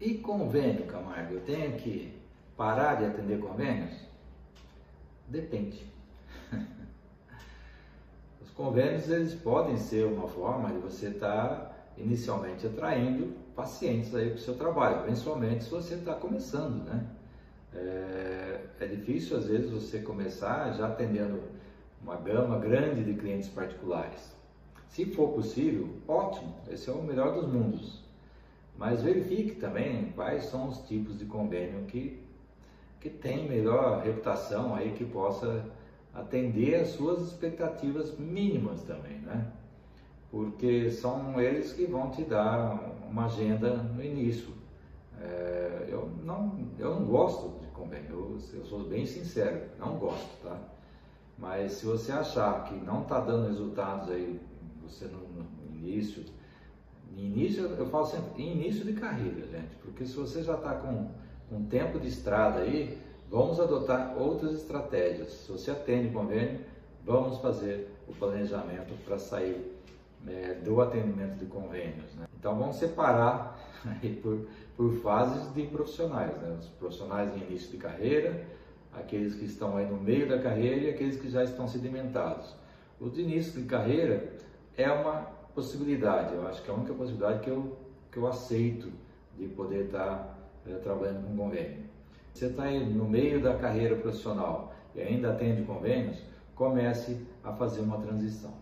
E convênio, Camargo? Eu tenho que parar de atender convênios? Depende. Os convênios eles podem ser uma forma de você estar tá inicialmente atraindo pacientes aí para o seu trabalho, principalmente se você está começando, né? É, é, difícil às vezes você começar já atendendo uma gama grande de clientes particulares. Se for possível, ótimo, esse é o melhor dos mundos. Mas verifique também quais são os tipos de convênio que, que tem melhor reputação aí que possa atender às suas expectativas mínimas também, né? Porque são eles que vão te dar uma agenda no início. É, eu, não, eu não gosto de convênio, eu, eu sou bem sincero, não gosto, tá? Mas se você achar que não está dando resultados aí, você no, no início, início, eu falo sempre, início de carreira, gente, porque se você já está com um tempo de estrada aí, vamos adotar outras estratégias. Se você atende convênio, vamos fazer o planejamento para sair é, do atendimento de convênios. Né? Então vamos separar por, por fases de profissionais, né? os profissionais em início de carreira, aqueles que estão aí no meio da carreira e aqueles que já estão sedimentados. O de início de carreira é uma possibilidade, eu acho que é a única possibilidade que eu, que eu aceito de poder estar é, trabalhando com convênio. Você está no meio da carreira profissional e ainda atende convênios, comece a fazer uma transição.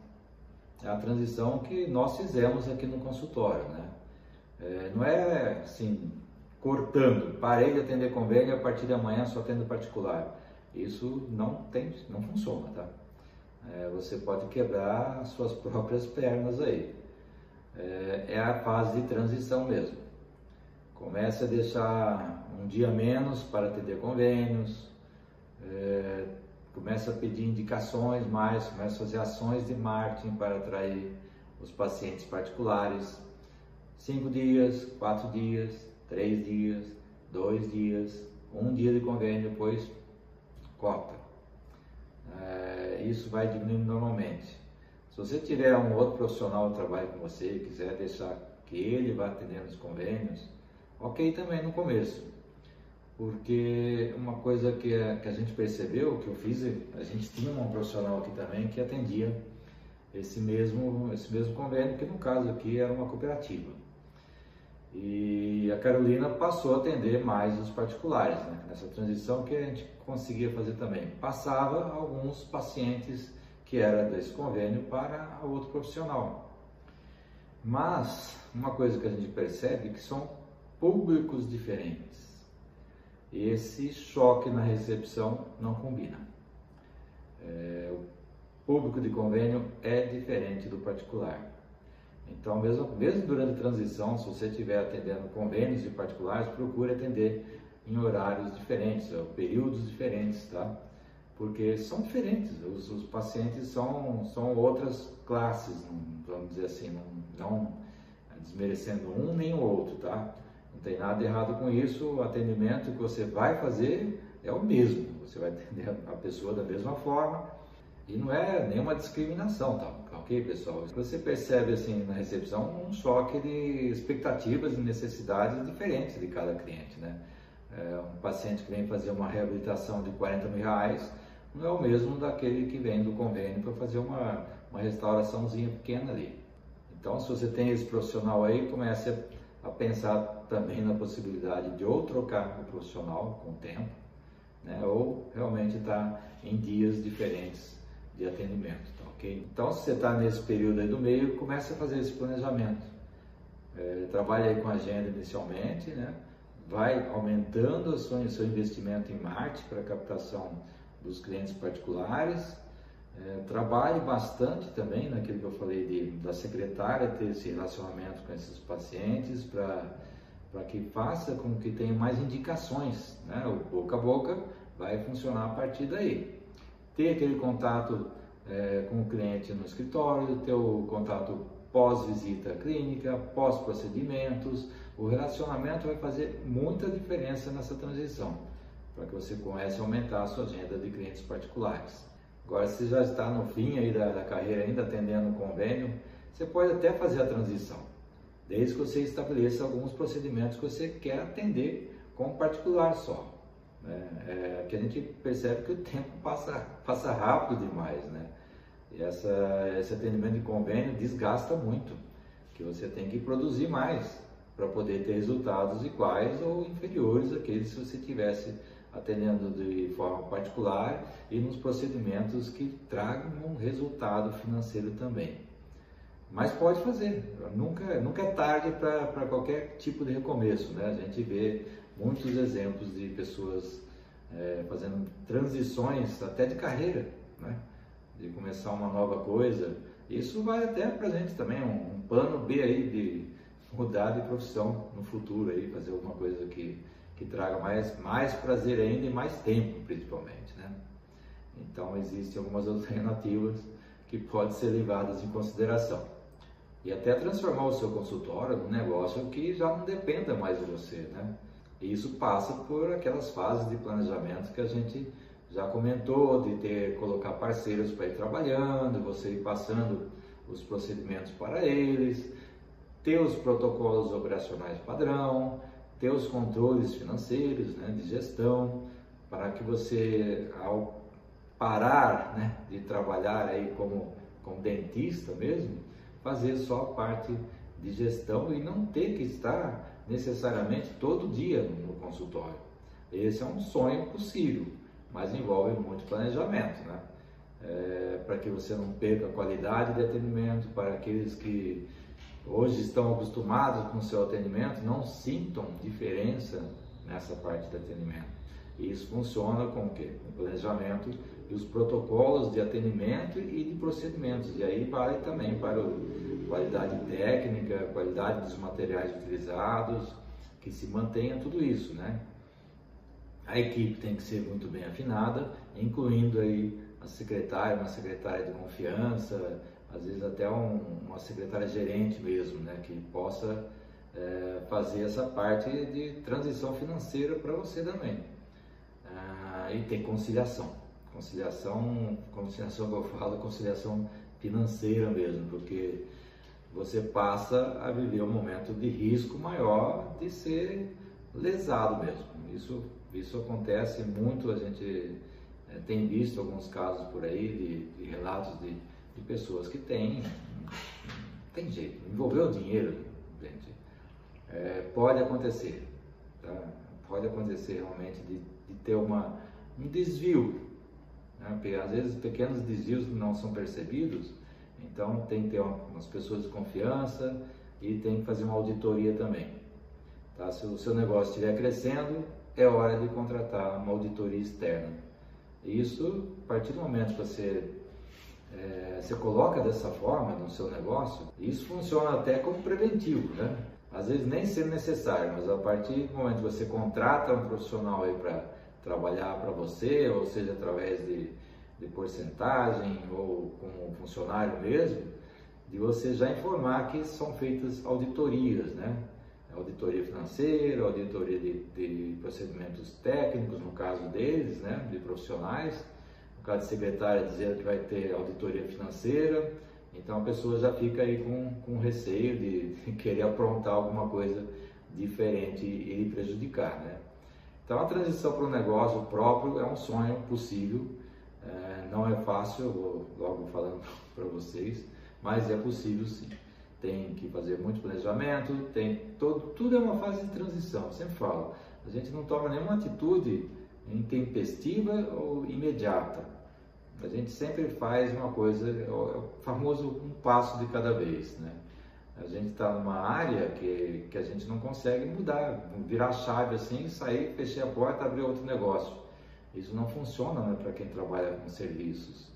É a transição que nós fizemos aqui no consultório, né? É, não é assim, cortando, parei de atender convênio a partir de amanhã só atendo particular. Isso não tem, não funciona, tá? É, você pode quebrar as suas próprias pernas aí. É, é a fase de transição mesmo. Comece a deixar um dia menos para atender convênios, é, comece a pedir indicações mais, comece a fazer ações de marketing para atrair os pacientes particulares. Cinco dias, quatro dias, três dias, dois dias, um dia de convênio, depois corta é, isso vai diminuindo normalmente. Se você tiver um outro profissional que trabalhe com você e quiser deixar que ele vá atendendo os convênios, ok também no começo. Porque uma coisa que a, que a gente percebeu, que eu fiz, a gente tinha um profissional aqui também que atendia esse mesmo, esse mesmo convênio, que no caso aqui era uma cooperativa. E a Carolina passou a atender mais os particulares, né? nessa transição que a gente conseguia fazer também. Passava alguns pacientes que era desse convênio para outro profissional. Mas uma coisa que a gente percebe é que são públicos diferentes. Esse choque na recepção não combina. É, o público de convênio é diferente do particular. Então, mesmo, mesmo durante a transição, se você estiver atendendo convênios de particulares, procure atender em horários diferentes, períodos diferentes, tá? Porque são diferentes, os, os pacientes são, são outras classes, vamos dizer assim, não, não desmerecendo um nem o outro, tá? Não tem nada errado com isso, o atendimento que você vai fazer é o mesmo, você vai atender a pessoa da mesma forma, e não é nenhuma discriminação, tá? Ok, pessoal? Você percebe assim na recepção um choque de expectativas e necessidades diferentes de cada cliente, né? É, um paciente que vem fazer uma reabilitação de 40 mil reais não é o mesmo daquele que vem do convênio para fazer uma, uma restauraçãozinha pequena ali. Então, se você tem esse profissional aí, comece a, a pensar também na possibilidade de ou trocar o profissional com o tempo, né? ou realmente estar tá em dias diferentes de atendimento, tá? Então, se você está nesse período aí do meio, comece a fazer esse planejamento. É, trabalhe aí com a agenda inicialmente, né? Vai aumentando o seu, investimento em marketing para captação dos clientes particulares. É, trabalhe bastante também naquilo que eu falei de, da secretária ter esse relacionamento com esses pacientes para para que faça com que tenha mais indicações, né? O boca a boca vai funcionar a partir daí ter aquele contato é, com o cliente no escritório, ter o contato pós-visita clínica, pós-procedimentos. O relacionamento vai fazer muita diferença nessa transição, para que você comece a aumentar a sua agenda de clientes particulares. Agora, se já está no fim aí da, da carreira, ainda atendendo o convênio, você pode até fazer a transição. desde que você estabeleça alguns procedimentos que você quer atender como particular só. Né? É, que a gente percebe que o tempo passa, passa rápido demais, né? E essa, esse atendimento de convênio desgasta muito, que você tem que produzir mais para poder ter resultados iguais ou inferiores àqueles se você tivesse atendendo de forma particular e nos procedimentos que tragam um resultado financeiro também. Mas pode fazer, nunca, nunca é tarde para qualquer tipo de recomeço. Né? A gente vê muitos exemplos de pessoas é, fazendo transições até de carreira, né? de começar uma nova coisa. Isso vai até para gente também, um, um plano B aí de mudar de profissão no futuro, aí, fazer alguma coisa que, que traga mais, mais prazer ainda e mais tempo, principalmente. Né? Então, existem algumas alternativas que podem ser levadas em consideração e até transformar o seu consultório num negócio que já não dependa mais de você, né? E isso passa por aquelas fases de planejamento que a gente já comentou, de ter colocar parceiros para ir trabalhando, você ir passando os procedimentos para eles, ter os protocolos operacionais padrão, ter os controles financeiros, né, de gestão, para que você ao parar, né, de trabalhar aí como como dentista mesmo, fazer só a parte de gestão e não ter que estar necessariamente todo dia no consultório. Esse é um sonho possível, mas envolve muito planejamento, né? É, para que você não perca a qualidade de atendimento, para aqueles que hoje estão acostumados com o seu atendimento, não sintam diferença nessa parte de atendimento. E isso funciona com o quê? Com planejamento e os protocolos de atendimento e de procedimentos. E aí vale também para a qualidade técnica, qualidade dos materiais utilizados, que se mantenha tudo isso, né? A equipe tem que ser muito bem afinada, incluindo aí a secretária, uma secretária de confiança, às vezes até um, uma secretária gerente mesmo, né? Que possa é, fazer essa parte de transição financeira para você também. Ah, e tem conciliação conciliação, conciliação eu falo, conciliação financeira mesmo, porque você passa a viver um momento de risco maior de ser lesado mesmo. Isso, isso acontece muito, a gente é, tem visto alguns casos por aí de, de relatos de, de, pessoas que têm, tem jeito, envolveu dinheiro, gente. É, pode acontecer, tá? pode acontecer realmente de, de ter uma, um desvio né? Porque às vezes pequenos desvios não são percebidos, então tem que ter umas pessoas de confiança e tem que fazer uma auditoria também. Tá? Se o seu negócio estiver crescendo, é hora de contratar uma auditoria externa. Isso, a partir do momento que você, é, você coloca dessa forma no seu negócio, isso funciona até como preventivo, né? Às vezes nem sendo necessário, mas a partir do momento que você contrata um profissional aí para trabalhar para você, ou seja, através de, de porcentagem ou como funcionário mesmo, de você já informar que são feitas auditorias, né? Auditoria financeira, auditoria de, de procedimentos técnicos, no caso deles, né? De profissionais. De secretária, dizendo que vai ter auditoria financeira. Então a pessoa já fica aí com, com receio de, de querer aprontar alguma coisa diferente e lhe prejudicar, né? Então a transição para o negócio próprio é um sonho possível, é, não é fácil, eu vou logo falando para vocês, mas é possível sim. Tem que fazer muito planejamento, tem todo, tudo é uma fase de transição, sempre falo. A gente não toma nenhuma atitude intempestiva ou imediata. A gente sempre faz uma coisa, é o famoso um passo de cada vez, né? A gente está numa área que, que a gente não consegue mudar, virar chave assim, sair, fechar a porta, abrir outro negócio. Isso não funciona né, para quem trabalha com serviços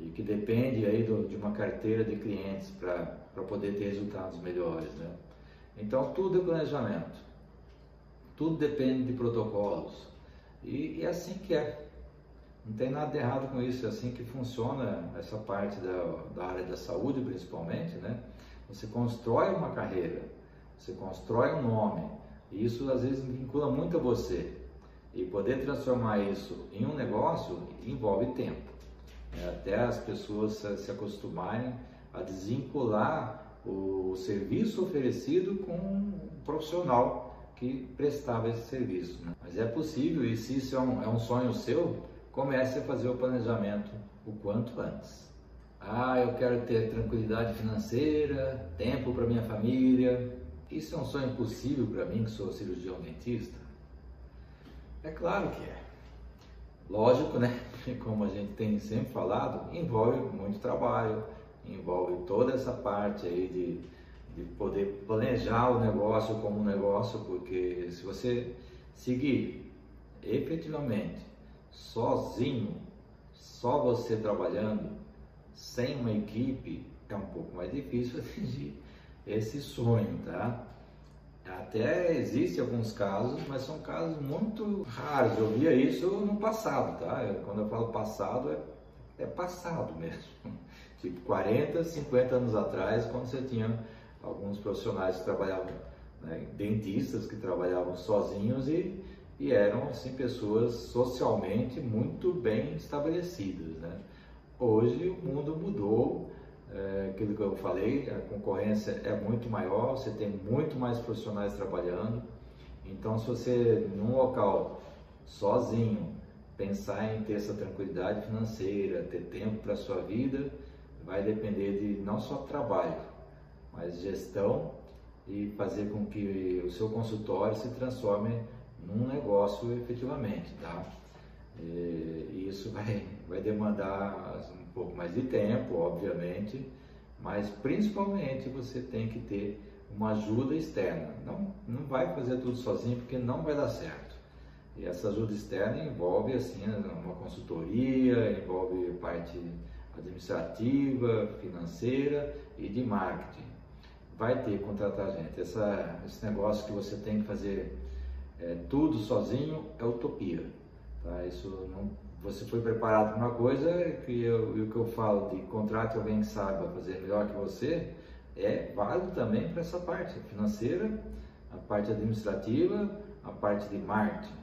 e que depende aí do, de uma carteira de clientes para poder ter resultados melhores. Né? Então tudo é planejamento, tudo depende de protocolos e, e é assim que é. Não tem nada de errado com isso, é assim que funciona essa parte da, da área da saúde principalmente, né? Você constrói uma carreira, você constrói um nome, e isso às vezes vincula muito a você. E poder transformar isso em um negócio envolve tempo. É, até as pessoas se acostumarem a desvincular o serviço oferecido com um profissional que prestava esse serviço. Né? Mas é possível, e se isso é um, é um sonho seu, comece a fazer o planejamento o quanto antes. Ah, eu quero ter tranquilidade financeira, tempo para minha família. Isso é um sonho possível para mim, que sou cirurgião dentista? É claro que é. Lógico, né? Como a gente tem sempre falado, envolve muito trabalho, envolve toda essa parte aí de, de poder planejar o negócio como um negócio, porque se você seguir efetivamente sozinho, só você trabalhando, sem uma equipe, é um pouco mais difícil atingir esse sonho, tá? Até existe alguns casos, mas são casos muito raros. Eu via isso no passado, tá? Quando eu falo passado, é, é passado mesmo. Tipo 40, 50 anos atrás, quando você tinha alguns profissionais que trabalhavam, né, dentistas que trabalhavam sozinhos e, e eram assim pessoas socialmente muito bem estabelecidas, né? Hoje o mundo mudou, é, aquilo que eu falei, a concorrência é muito maior, você tem muito mais profissionais trabalhando. Então, se você num local sozinho pensar em ter essa tranquilidade financeira, ter tempo para sua vida, vai depender de não só trabalho, mas gestão e fazer com que o seu consultório se transforme num negócio efetivamente, tá? E isso vai, vai demandar um pouco mais de tempo, obviamente, mas principalmente você tem que ter uma ajuda externa. Não, não vai fazer tudo sozinho porque não vai dar certo. E essa ajuda externa envolve assim uma consultoria, envolve parte administrativa, financeira e de marketing. Vai ter que contratar gente. Essa, esse negócio que você tem que fazer é, tudo sozinho é utopia. Tá? Isso não, você foi preparado para uma coisa que eu, e o que eu falo de contrate alguém que saiba fazer melhor que você é válido também para essa parte financeira, a parte administrativa, a parte de marketing.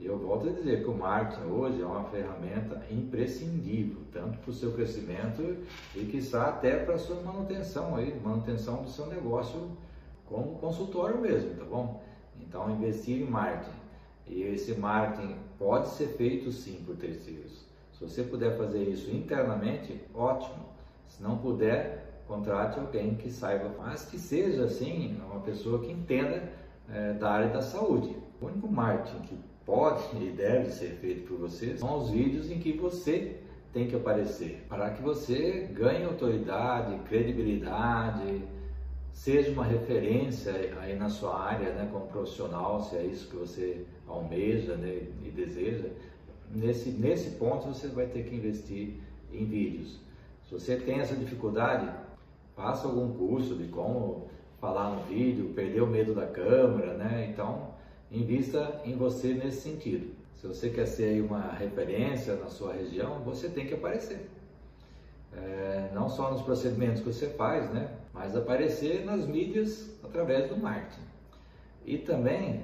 Eu volto a dizer que o marketing hoje é uma ferramenta imprescindível, tanto para o seu crescimento e está até para a sua manutenção aí, manutenção do seu negócio como consultório mesmo, tá bom? Então investir em marketing e esse marketing pode ser feito sim por terceiros. Se você puder fazer isso internamente, ótimo. Se não puder, contrate alguém que saiba, mas que seja assim, uma pessoa que entenda é, da área da saúde. O único marketing que pode e deve ser feito por você são os vídeos em que você tem que aparecer, para que você ganhe autoridade, credibilidade, seja uma referência aí na sua área, né, como profissional, se é isso que você almeja né, e deseja, nesse, nesse ponto você vai ter que investir em vídeos. Se você tem essa dificuldade, faça algum curso de como falar no vídeo, perder o medo da câmera, né? Então, invista em você nesse sentido. Se você quer ser uma referência na sua região, você tem que aparecer. É, não só nos procedimentos que você faz, né? Mas aparecer nas mídias através do marketing. E também,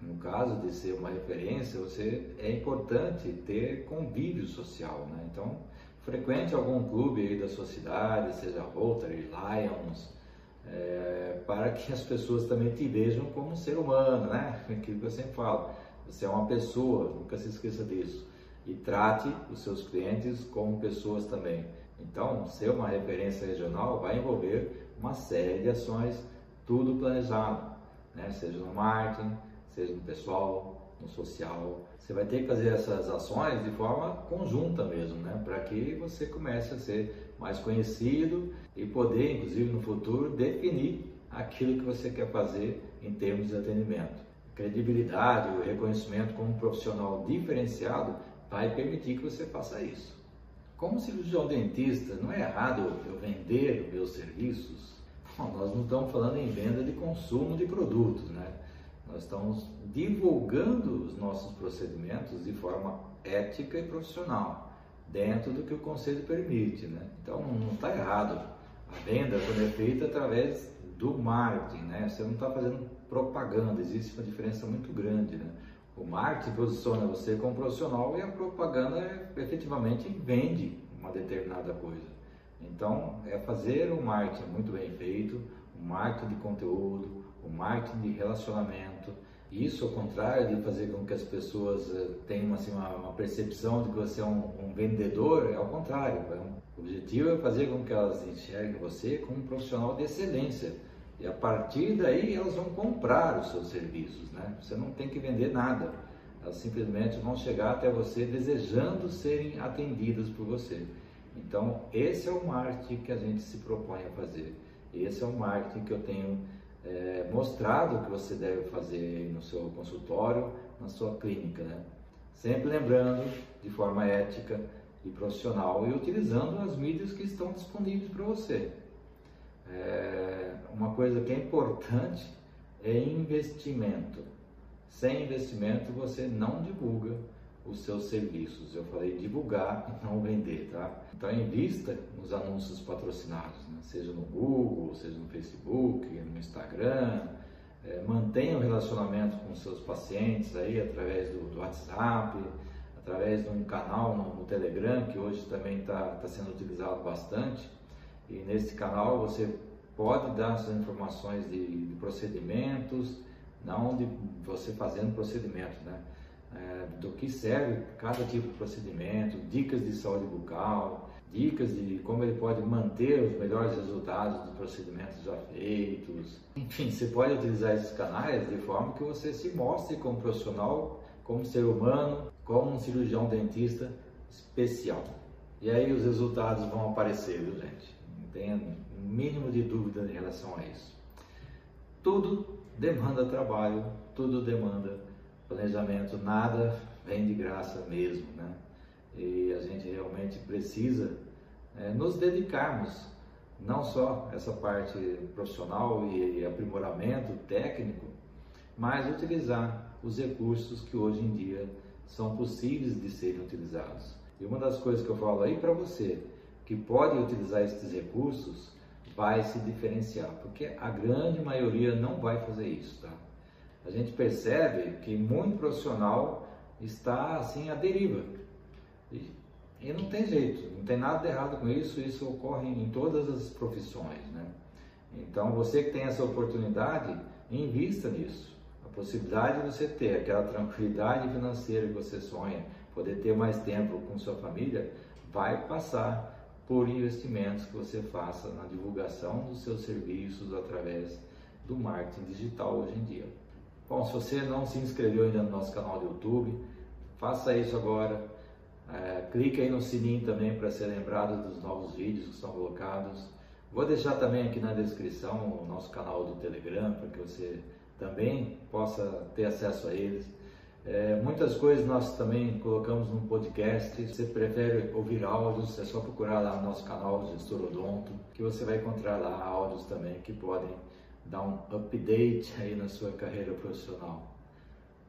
no caso de ser uma referência, você é importante ter convívio social, né? Então, frequente algum clube aí da sua cidade, seja Rotary, Lions, é, para que as pessoas também te vejam como um ser humano, né? Aquilo que eu sempre falo, você é uma pessoa, nunca se esqueça disso. E trate os seus clientes como pessoas também. Então, ser uma referência regional vai envolver uma série de ações, tudo planejado, né? seja no marketing, seja no pessoal, no social. Você vai ter que fazer essas ações de forma conjunta mesmo, né? para que você comece a ser mais conhecido e poder, inclusive no futuro, definir aquilo que você quer fazer em termos de atendimento. Credibilidade, o reconhecimento como um profissional diferenciado vai permitir que você faça isso. Como cirurgião dentista, não é errado eu vender os meus serviços? Bom, nós não estamos falando em venda de consumo de produtos, né? Nós estamos divulgando os nossos procedimentos de forma ética e profissional, dentro do que o conselho permite, né? Então não está errado a venda quando é feita através do marketing, né? Você não está fazendo propaganda, existe uma diferença muito grande, né? O marketing posiciona você como profissional e a propaganda efetivamente vende uma determinada coisa. Então, é fazer um marketing muito bem feito, um marketing de conteúdo, um marketing de relacionamento. Isso, ao contrário de fazer com que as pessoas uh, tenham assim, uma, uma, percepção de que você é um, um vendedor, é ao contrário. É o objetivo é fazer com que elas enxerguem você como um profissional de excelência. E a partir daí elas vão comprar os seus serviços. Né? Você não tem que vender nada. Elas simplesmente vão chegar até você desejando serem atendidas por você. Então, esse é o marketing que a gente se propõe a fazer. Esse é o marketing que eu tenho é, mostrado que você deve fazer no seu consultório, na sua clínica. Né? Sempre lembrando, de forma ética e profissional, e utilizando as mídias que estão disponíveis para você. É, uma coisa que é importante é investimento. Sem investimento você não divulga os seus serviços. Eu falei divulgar e não vender, tá? Então invista nos anúncios patrocinados, né? seja no Google, seja no Facebook, no Instagram. É, mantenha o relacionamento com seus pacientes aí através do, do WhatsApp, através de um canal no, no Telegram que hoje também está tá sendo utilizado bastante. E nesse canal você pode dar suas informações de, de procedimentos, não de você fazendo procedimento, né? É, do que serve cada tipo de procedimento, dicas de saúde bucal, dicas de como ele pode manter os melhores resultados dos procedimentos já feitos. Enfim, você pode utilizar esses canais de forma que você se mostre como profissional, como ser humano, como um cirurgião dentista especial. E aí os resultados vão aparecer, viu gente? Tenha o mínimo de dúvida em relação a isso. Tudo demanda trabalho, tudo demanda planejamento, nada vem de graça mesmo, né? E a gente realmente precisa é, nos dedicarmos, não só essa parte profissional e aprimoramento técnico, mas utilizar os recursos que hoje em dia são possíveis de serem utilizados. E uma das coisas que eu falo aí para você, que pode utilizar esses recursos, vai se diferenciar, porque a grande maioria não vai fazer isso, tá? A gente percebe que muito profissional está assim à deriva. E, e não tem jeito, não tem nada de errado com isso, isso ocorre em todas as profissões, né? Então, você que tem essa oportunidade, invista nisso. A possibilidade de você ter aquela tranquilidade financeira que você sonha, poder ter mais tempo com sua família, vai passar por investimentos que você faça na divulgação dos seus serviços através do marketing digital hoje em dia. Bom, se você não se inscreveu ainda no nosso canal do YouTube, faça isso agora. É, clique aí no sininho também para ser lembrado dos novos vídeos que são colocados. Vou deixar também aqui na descrição o nosso canal do Telegram para que você também possa ter acesso a eles. É, muitas coisas nós também colocamos no podcast. Se você prefere ouvir áudios, é só procurar lá no nosso canal Gestor Odonto, que você vai encontrar lá áudios também que podem dar um update aí na sua carreira profissional.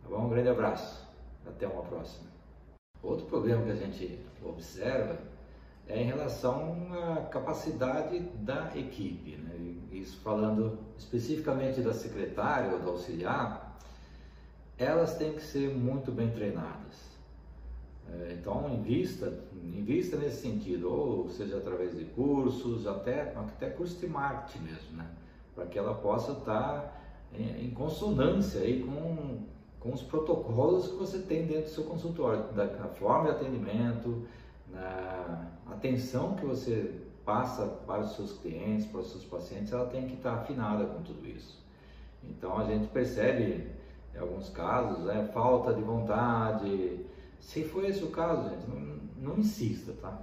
Tá bom? Um grande abraço. Até uma próxima. Outro problema que a gente observa é em relação à capacidade da equipe. Né? Isso falando especificamente da secretária ou do auxiliar, elas têm que ser muito bem treinadas. É, então, invista, invista nesse sentido, ou seja, através de cursos, até, até curso de marketing mesmo, né? para que ela possa estar em, consonância aí com, com os protocolos que você tem dentro do seu consultório, da, da forma de atendimento, na atenção que você passa para os seus clientes, para os seus pacientes, ela tem que estar afinada com tudo isso. Então a gente percebe em alguns casos, é falta de vontade. Se for esse o caso, gente, não, não insista, tá?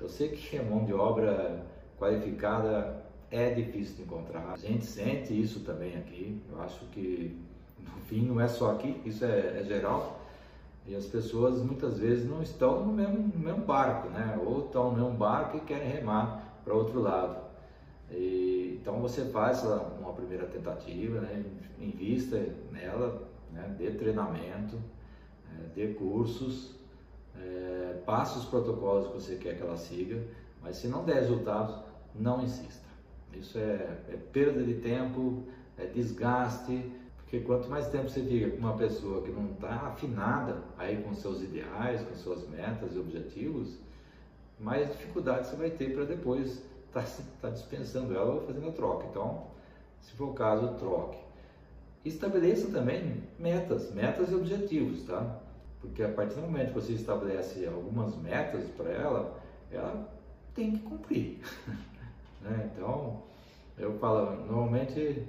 Eu sei que mão de obra qualificada é difícil de encontrar. A gente sente isso também aqui. Eu acho que no fim não é só aqui, isso é, é geral. E as pessoas muitas vezes não estão no mesmo, no mesmo barco, né? Ou estão no mesmo barco e querem remar para outro lado. E, então você faz uma primeira tentativa, né? invista nela, né? dê treinamento, é, dê cursos, é, passe os protocolos que você quer que ela siga, mas se não der resultados, não insista. Isso é, é perda de tempo, é desgaste, porque quanto mais tempo você fica com uma pessoa que não está afinada aí com seus ideais, com suas metas e objetivos, mais dificuldade você vai ter para depois estar tá, tá dispensando ela ou fazendo a troca. Então, se for o caso, troque. Estabeleça também metas, metas e objetivos, tá? Porque a partir do momento que você estabelece algumas metas para ela, ela tem que cumprir. né? Então, eu falo, normalmente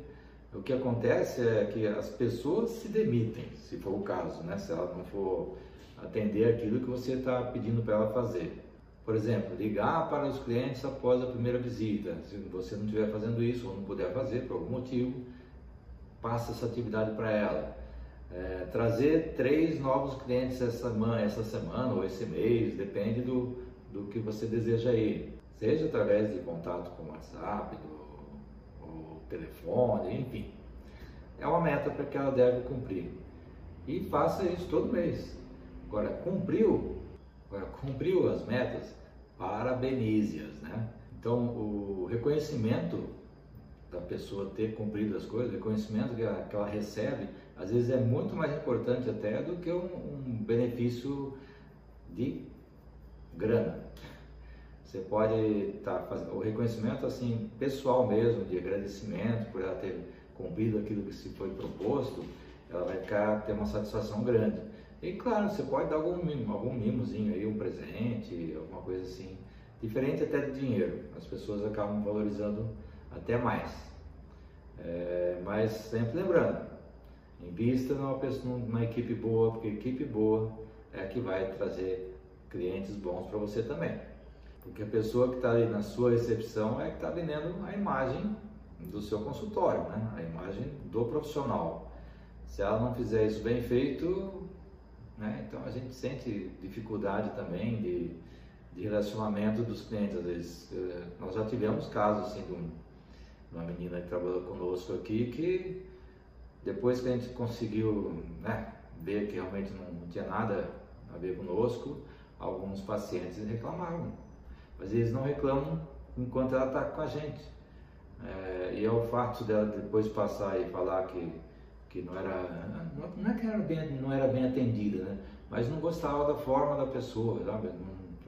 o que acontece é que as pessoas se demitem, se for o caso, né? se ela não for atender aquilo que você está pedindo para ela fazer. Por exemplo, ligar para os clientes após a primeira visita. Se você não estiver fazendo isso ou não puder fazer por algum motivo, passa essa atividade para ela. É, trazer três novos clientes essa essa semana ou esse mês, depende do, do que você deseja ir. Seja através de contato com o WhatsApp, do, o telefone, enfim. É uma meta para que ela deve cumprir. E faça isso todo mês. Agora, cumpriu, agora, cumpriu as metas, parabenize-as, né? Então, o reconhecimento da pessoa ter cumprido as coisas, o reconhecimento que ela, que ela recebe, às vezes é muito mais importante até do que um, um benefício de grana. Você pode estar tá fazendo o reconhecimento assim pessoal mesmo, de agradecimento por ela ter cumprido aquilo que se foi proposto, ela vai ficar ter uma satisfação grande. E claro, você pode dar algum mimo, algum mimozinho aí, um presente, alguma coisa assim, diferente até de dinheiro. As pessoas acabam valorizando até mais. É, mas sempre lembrando, invista numa, pessoa, numa equipe boa, porque equipe boa é a que vai trazer clientes bons para você também. Porque a pessoa que está ali na sua recepção é que está vendendo a imagem do seu consultório, né? a imagem do profissional. Se ela não fizer isso bem feito, né? então a gente sente dificuldade também de, de relacionamento dos clientes. Às vezes, eh, nós já tivemos casos assim, de, um, de uma menina que trabalhou conosco aqui que depois que a gente conseguiu né, ver que realmente não tinha nada a ver conosco, alguns pacientes reclamaram. Mas eles não reclamam enquanto ela está com a gente. É, e é o fato dela depois passar e falar que, que não era. Não é que era bem, não era bem atendida, né? Mas não gostava da forma da pessoa, sabe?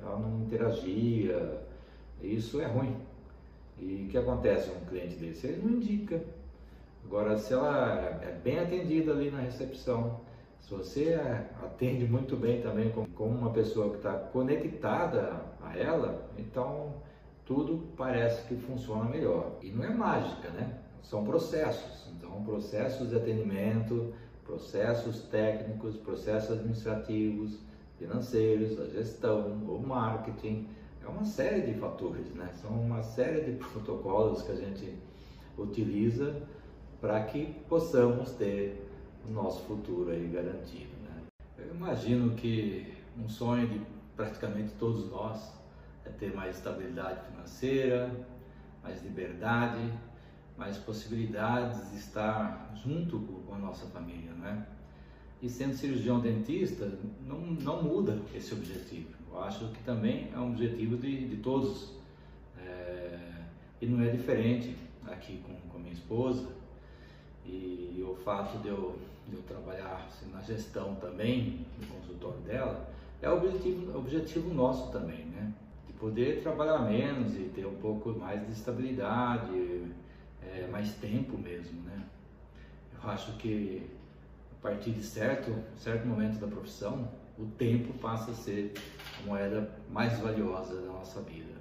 Ela não interagia. Isso é ruim. E o que acontece com um cliente desse? Ele não indica. Agora, se ela é bem atendida ali na recepção, se você atende muito bem também com uma pessoa que está conectada a ela, então tudo parece que funciona melhor. E não é mágica, né? São processos. Então, processos de atendimento, processos técnicos, processos administrativos, financeiros, a gestão, o marketing, é uma série de fatores, né? São uma série de protocolos que a gente utiliza para que possamos ter o nosso futuro aí garantido. Né? Eu imagino que um sonho de praticamente todos nós é ter mais estabilidade financeira, mais liberdade, mais possibilidades de estar junto com a nossa família, né? E sendo cirurgião dentista, não, não muda esse objetivo. Eu acho que também é um objetivo de, de todos. É, e não é diferente aqui com, com minha esposa. E o fato de eu, de eu trabalhar assim, na gestão também, no consultório dela, é o objetivo, objetivo nosso também, né? De poder trabalhar menos e ter um pouco mais de estabilidade, é, mais tempo mesmo, né? Eu acho que a partir de certo, certo momento da profissão, o tempo passa a ser a moeda mais valiosa da nossa vida.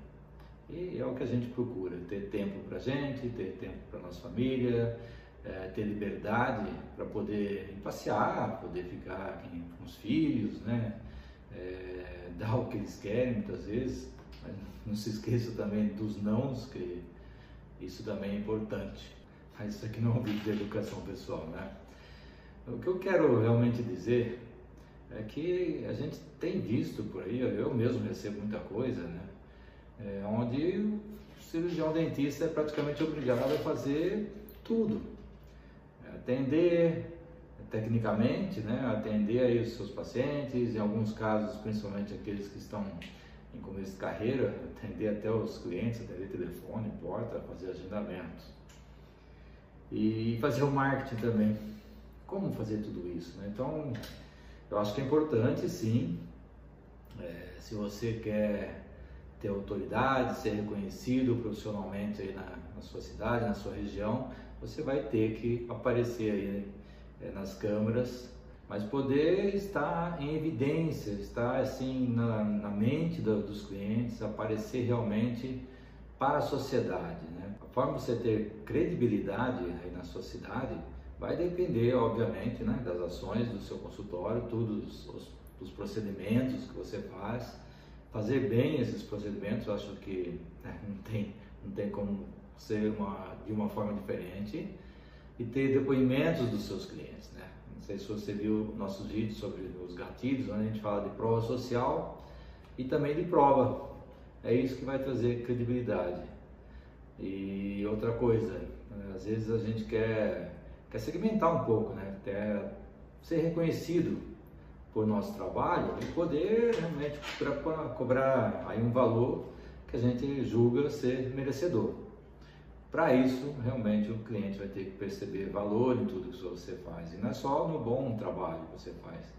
E é o que a gente procura, ter tempo para gente, ter tempo para nossa família, é, ter liberdade para poder passear, poder ficar com os filhos, né? É, dar o que eles querem muitas vezes, mas não se esqueça também dos nãos, que isso também é importante. Mas isso aqui não é um vídeo de educação pessoal, né? O que eu quero realmente dizer é que a gente tem visto por aí, eu mesmo recebo muita coisa, né? É, onde o cirurgião dentista é praticamente obrigado a fazer tudo atender tecnicamente, né, atender aí os seus pacientes, em alguns casos, principalmente aqueles que estão em começo de carreira, atender até os clientes, atender telefone, porta, fazer agendamentos. E fazer o marketing também. Como fazer tudo isso? Né? Então, eu acho que é importante sim, é, se você quer ter autoridade, ser reconhecido profissionalmente aí na, na sua cidade, na sua região, você vai ter que aparecer aí é, nas câmeras, mas poder estar em evidência, estar assim na, na mente do, dos clientes, aparecer realmente para a sociedade. Né? A forma de você ter credibilidade aí na sua cidade vai depender, obviamente, né, das ações do seu consultório, todos os, os procedimentos que você faz, fazer bem esses procedimentos, eu acho que né, não, tem, não tem como ser uma, de uma forma diferente e ter depoimentos dos seus clientes. Né? Não sei se você viu nossos vídeos sobre os gatilhos, onde a gente fala de prova social e também de prova. É isso que vai trazer credibilidade. E outra coisa, às vezes a gente quer, quer segmentar um pouco, né? quer ser reconhecido por nosso trabalho e poder realmente cobrar, cobrar aí um valor que a gente julga ser merecedor. Para isso, realmente o cliente vai ter que perceber valor em tudo que você faz e não é só no bom trabalho que você faz.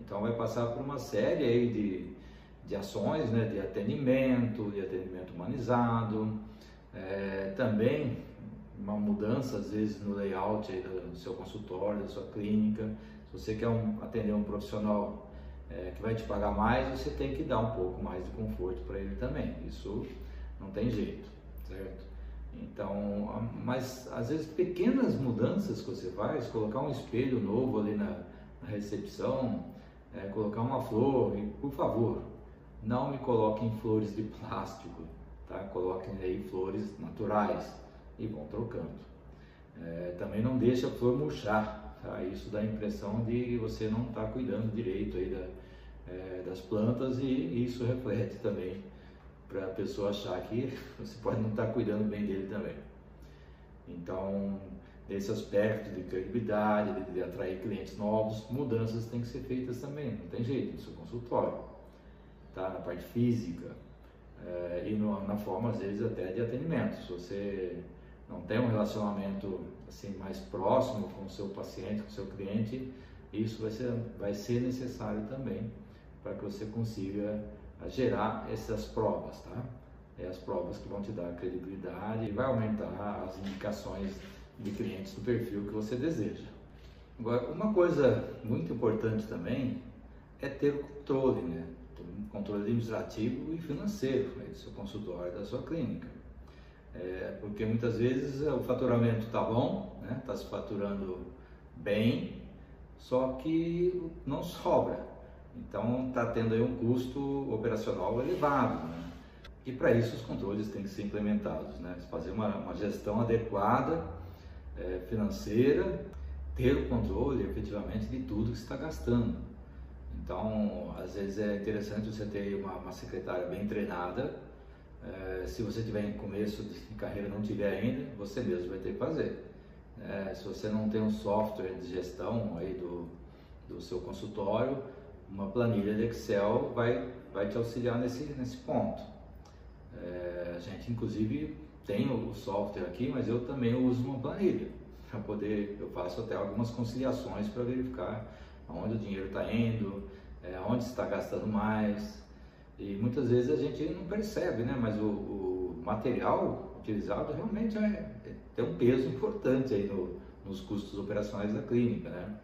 Então vai passar por uma série aí de, de ações, né, de atendimento, de atendimento humanizado, é, também uma mudança às vezes no layout do seu consultório, da sua clínica, se você quer um, atender um profissional é, que vai te pagar mais, você tem que dar um pouco mais de conforto para ele também. Isso não tem jeito, certo? Então, mas às vezes pequenas mudanças que você faz, colocar um espelho novo ali na, na recepção, é, colocar uma flor, e, por favor, não me coloquem flores de plástico, tá? Coloquem aí flores naturais e vão trocando. É, também não deixa a flor murchar, Tá? Isso dá a impressão de você não estar tá cuidando direito aí da, é, das plantas e isso reflete também para a pessoa achar que você pode não estar tá cuidando bem dele também. Então, nesse aspecto de credibilidade, de, de, atrair clientes novos, mudanças têm que ser feitas também, não tem jeito, no seu consultório, tá? na parte física é, e no, na forma, às vezes, até de atendimento. Se você não tem um relacionamento assim mais próximo com o seu paciente, com o seu cliente, isso vai ser, vai ser necessário também para que você consiga gerar essas provas, tá? É as provas que vão te dar credibilidade e vai aumentar as indicações de clientes do perfil que você deseja. Agora, uma coisa muito importante também é ter o controle, né? Um controle administrativo e financeiro né, do seu consultório, da sua clínica. É, porque muitas vezes o faturamento está bom, está né? Tá se faturando bem, só que não sobra. Então está tendo aí um custo operacional elevado. Né? E para isso os controles têm que ser implementados, né? fazer uma, uma gestão adequada é, financeira, ter o controle efetivamente de tudo que está gastando. Então, às vezes é interessante você ter uma, uma secretária bem treinada é, se você tiver em começo de carreira não tiver ainda, você mesmo vai ter que fazer. É, se você não tem um software de gestão aí do, do seu consultório, uma planilha de Excel vai, vai te auxiliar nesse, nesse ponto. É, a gente inclusive tem o software aqui, mas eu também uso uma planilha para poder, eu faço até algumas conciliações para verificar aonde o dinheiro está indo, é, onde está gastando mais, e muitas vezes a gente não percebe, né? Mas o, o material utilizado realmente é, é, tem um peso importante aí no, nos custos operacionais da clínica, né?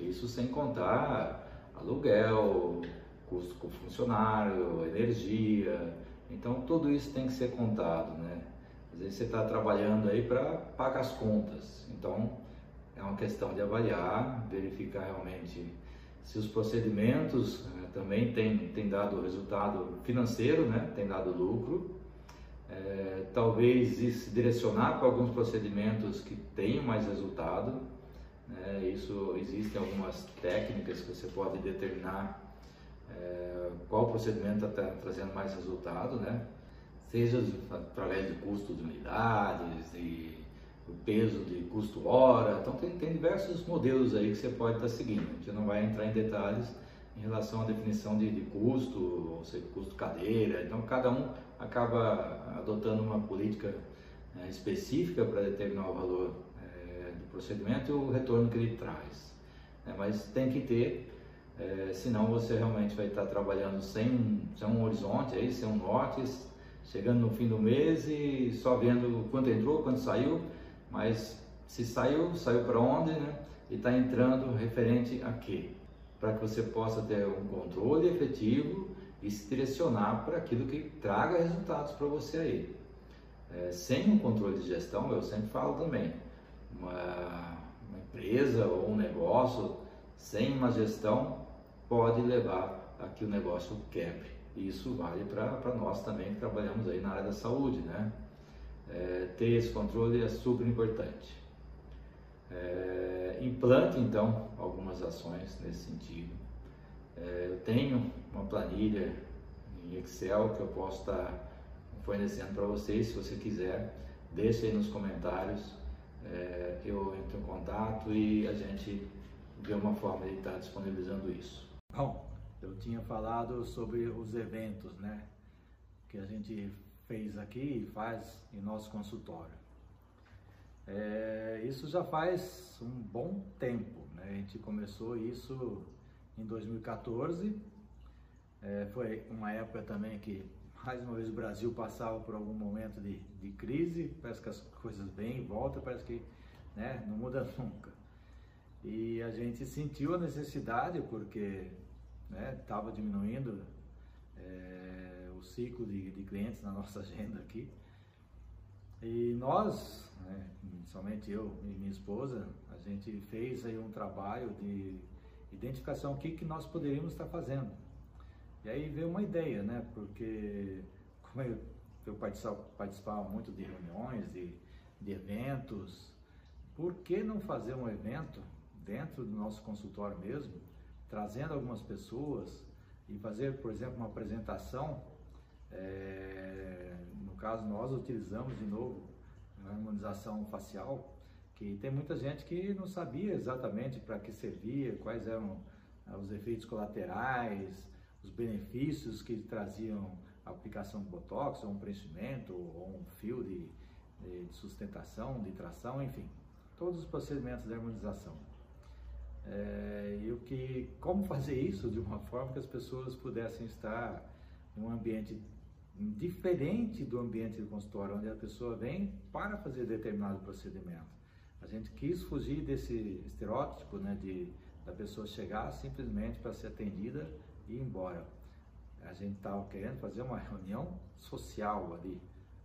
Isso sem contar aluguel, custo com funcionário, energia. Então tudo isso tem que ser contado, né? Às vezes você está trabalhando aí para pagar as contas. Então é uma questão de avaliar, verificar realmente se os procedimentos né, também têm tem dado resultado financeiro, né, tem dado lucro, é, talvez se direcionar para alguns procedimentos que tenham mais resultado. Né, isso existem algumas técnicas que você pode determinar é, qual procedimento está trazendo mais resultado, né? seja através de custos de unidades, e o peso de custo hora. Então tem, tem diversos modelos aí que você pode estar tá seguindo. A gente não vai entrar em detalhes em relação à definição de, de custo, ou seja, custo cadeira. Então cada um acaba adotando uma política é, específica para determinar o valor é, procedimento e o retorno que ele traz. É, mas tem que ter, é, senão você realmente vai estar trabalhando sem, sem um horizonte, aí, sem um norte, chegando no fim do mês e só vendo quanto entrou, quanto saiu, mas se saiu, saiu para onde, né? E está entrando referente a quê? Para que você possa ter um controle efetivo e se direcionar para aquilo que traga resultados para você aí. É, sem um controle de gestão, eu sempre falo também, uma, uma empresa ou um negócio sem uma gestão pode levar a que o negócio quebre. E isso vale para nós também que trabalhamos aí na área da saúde, né? É, ter esse controle é super importante. É, implante então algumas ações nesse sentido. É, eu tenho uma planilha em Excel que eu posso estar fornecendo para vocês, se você quiser, deixe aí nos comentários, é, eu entro em contato e a gente vê uma forma de estar disponibilizando isso. Bom, eu tinha falado sobre os eventos, né, que a gente fez aqui e faz em nosso consultório. É, isso já faz um bom tempo, né? A gente começou isso em 2014. É, foi uma época também que, mais uma vez, o Brasil passava por algum momento de, de crise. Parece que as coisas vêm e voltam, parece que né, não muda nunca. E a gente sentiu a necessidade, porque estava né, diminuindo é, o ciclo de, de clientes na nossa agenda aqui. E nós, né, somente eu e minha esposa, a gente fez aí um trabalho de identificação, o que, que nós poderíamos estar fazendo. E aí veio uma ideia, né, porque como eu, eu participava, participava muito de reuniões, de, de eventos, por que não fazer um evento dentro do nosso consultório mesmo, trazendo algumas pessoas e fazer, por exemplo, uma apresentação? É, no caso, nós utilizamos de novo a harmonização facial, que tem muita gente que não sabia exatamente para que servia, quais eram os efeitos colaterais, os benefícios que traziam a aplicação de botox, ou um preenchimento, ou um fio de, de sustentação, de tração, enfim, todos os procedimentos de harmonização. É, e o que, como fazer isso de uma forma que as pessoas pudessem estar em um ambiente diferente do ambiente do consultório, onde a pessoa vem para fazer determinado procedimento. A gente quis fugir desse estereótipo né, de da pessoa chegar simplesmente para ser atendida ir embora. A gente estava querendo fazer uma reunião social ali,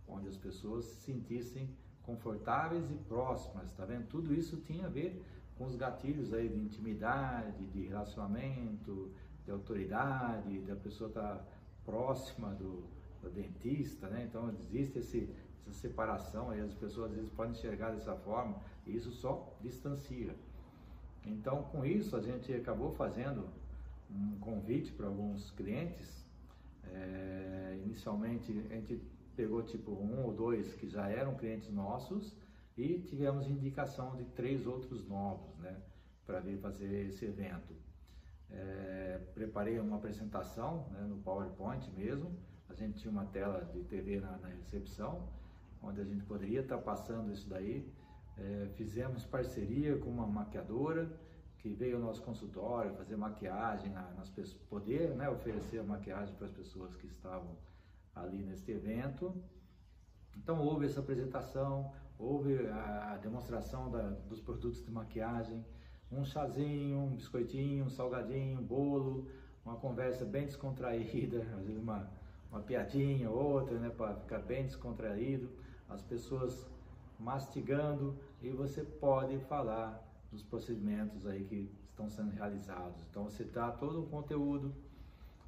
onde as pessoas se sentissem confortáveis e próximas, tá vendo? Tudo isso tinha a ver com os gatilhos aí de intimidade, de relacionamento, de autoridade, da pessoa estar tá próxima do, do dentista, né? Então existe esse, essa separação aí, as pessoas às vezes podem enxergar dessa forma e isso só distancia. Então com isso a gente acabou fazendo um convite para alguns clientes. É, inicialmente a gente pegou tipo um ou dois que já eram clientes nossos e tivemos indicação de três outros novos, né, para vir fazer esse evento. É, preparei uma apresentação né, no PowerPoint mesmo, a gente tinha uma tela de TV na, na recepção, onde a gente poderia estar passando isso daí. É, fizemos parceria com uma maquiadora que veio ao nosso consultório fazer maquiagem na, nas pessoas, poder né, oferecer a maquiagem para as pessoas que estavam ali neste evento. Então houve essa apresentação, houve a demonstração da, dos produtos de maquiagem, um chazinho, um biscoitinho, um salgadinho, um bolo, uma conversa bem descontraída, uma, uma piadinha, outra, né, para ficar bem descontraído, as pessoas mastigando e você pode falar dos procedimentos aí que estão sendo realizados. Então você dá todo o conteúdo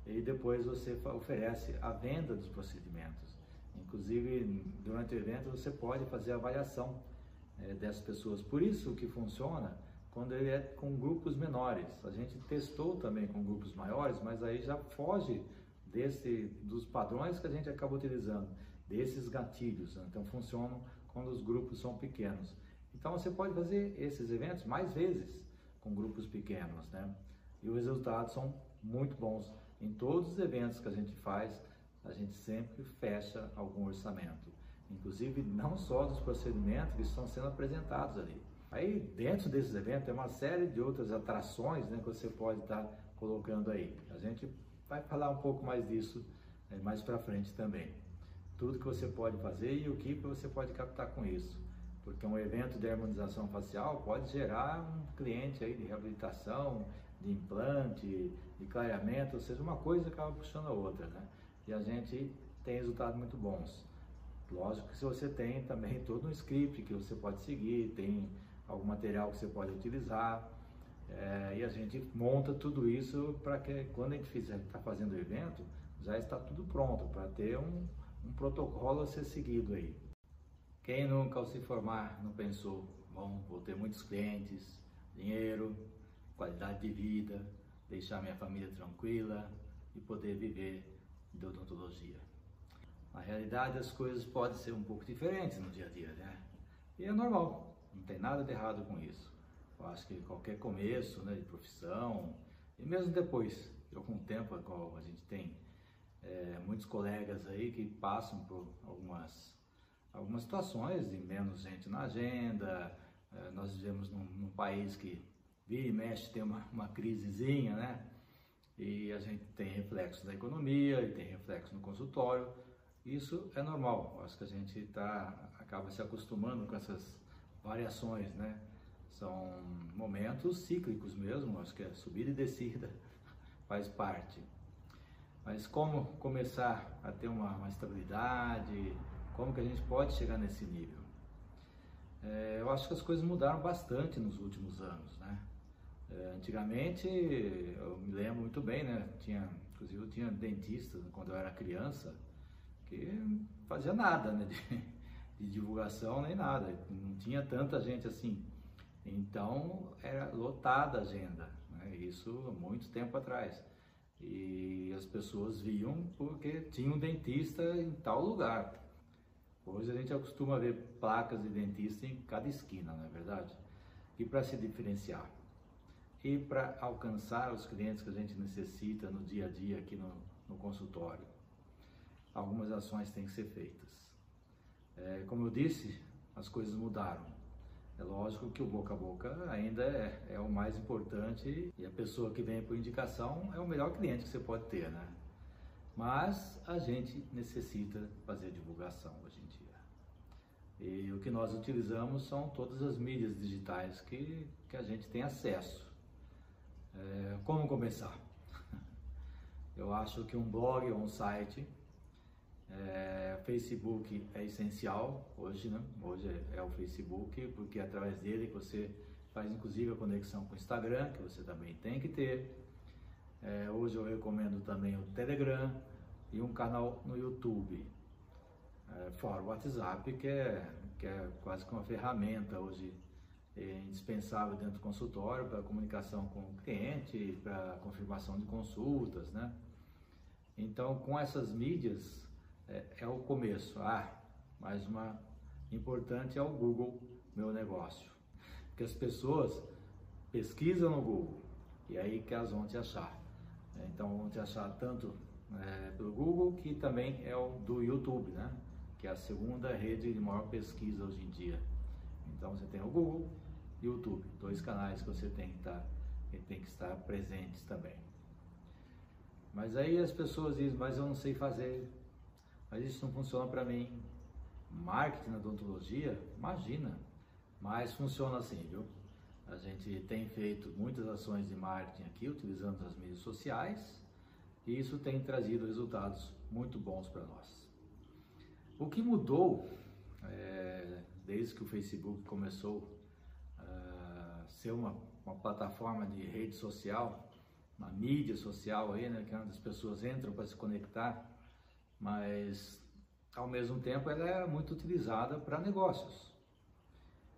e depois você oferece a venda dos procedimentos. Inclusive, durante o evento você pode fazer a avaliação é, dessas pessoas. Por isso que funciona quando ele é com grupos menores. A gente testou também com grupos maiores, mas aí já foge desse, dos padrões que a gente acaba utilizando, desses gatilhos. Né? Então funcionam quando os grupos são pequenos. Então você pode fazer esses eventos mais vezes com grupos pequenos, né? E os resultados são muito bons. Em todos os eventos que a gente faz, a gente sempre fecha algum orçamento. Inclusive não só dos procedimentos que estão sendo apresentados ali. Aí dentro desses eventos tem uma série de outras atrações né, que você pode estar colocando aí. A gente vai falar um pouco mais disso é, mais para frente também. tudo que você pode fazer e o que você pode captar com isso. Porque um evento de harmonização facial pode gerar um cliente aí de reabilitação, de implante, de clareamento, ou seja, uma coisa acaba puxando a outra, né? E a gente tem resultados muito bons. Lógico que se você tem também todo um script que você pode seguir, tem algum material que você pode utilizar, é, e a gente monta tudo isso para que quando a gente está fazendo o evento, já está tudo pronto para ter um, um protocolo a ser seguido aí. Quem nunca ao se formar não pensou, bom, vou ter muitos clientes, dinheiro, qualidade de vida, deixar minha família tranquila e poder viver de odontologia. Na realidade as coisas podem ser um pouco diferentes no dia a dia, né? E é normal, não tem nada de errado com isso. Eu acho que qualquer começo né, de profissão, e mesmo depois, de algum tempo, a gente tem é, muitos colegas aí que passam por algumas, algumas situações de menos gente na agenda. É, nós vivemos num, num, país que vira e mexe, tem uma, uma crisezinha, né? E a gente tem reflexo na economia e tem reflexo no consultório. Isso é normal, acho que a gente tá, acaba se acostumando com essas variações, né? São momentos cíclicos mesmo, acho que é subida e descida faz parte. Mas como começar a ter uma, uma estabilidade? Como que a gente pode chegar nesse nível? É, eu acho que as coisas mudaram bastante nos últimos anos, né? É, antigamente, eu me lembro muito bem, né? Tinha, inclusive eu tinha dentista quando eu era criança que fazia nada, né? De, de divulgação nem nada. Não tinha tanta gente assim. Então era lotada a agenda, né? isso há muito tempo atrás. E as pessoas viam porque tinha um dentista em tal lugar. Hoje a gente acostuma ver placas de dentista em cada esquina, não é verdade? E para se diferenciar e para alcançar os clientes que a gente necessita no dia a dia aqui no, no consultório, algumas ações têm que ser feitas. É, como eu disse, as coisas mudaram. É lógico que o boca a boca ainda é, é, o mais importante e a pessoa que vem por indicação é o melhor cliente que você pode ter, né? Mas a gente necessita fazer divulgação hoje em. E o que nós utilizamos são todas as mídias digitais que, que a gente tem acesso. É, como começar? Eu acho que um blog ou um site é, Facebook é essencial hoje, né? Hoje é, é, o Facebook, porque é através dele que você faz inclusive a conexão com o Instagram, que você também tem que ter. É, hoje eu recomendo também o Telegram e um canal no YouTube. É, fora o WhatsApp, que é, que é quase que uma ferramenta hoje é indispensável dentro do consultório para comunicação com o cliente, para confirmação de consultas, né? Então, com essas mídias, é, é o começo. Ah, mais uma importante é o Google Meu Negócio. Porque as pessoas pesquisam no Google e aí que elas vão te achar. Então vão te achar tanto é, pelo Google que também é o do YouTube, né? Que é a segunda rede de maior pesquisa hoje em dia. Então você tem o Google e o YouTube, dois canais que você tem que estar, tá, tem que estar presentes também. Mas aí as pessoas dizem, mas eu não sei fazer mas isso não funciona para mim. Marketing na odontologia, imagina, mas funciona assim, viu? A gente tem feito muitas ações de marketing aqui, utilizando as mídias sociais, e isso tem trazido resultados muito bons para nós. O que mudou é, desde que o Facebook começou a ser uma, uma plataforma de rede social, uma mídia social aí, né, que é as pessoas entram para se conectar mas ao mesmo tempo ela é muito utilizada para negócios.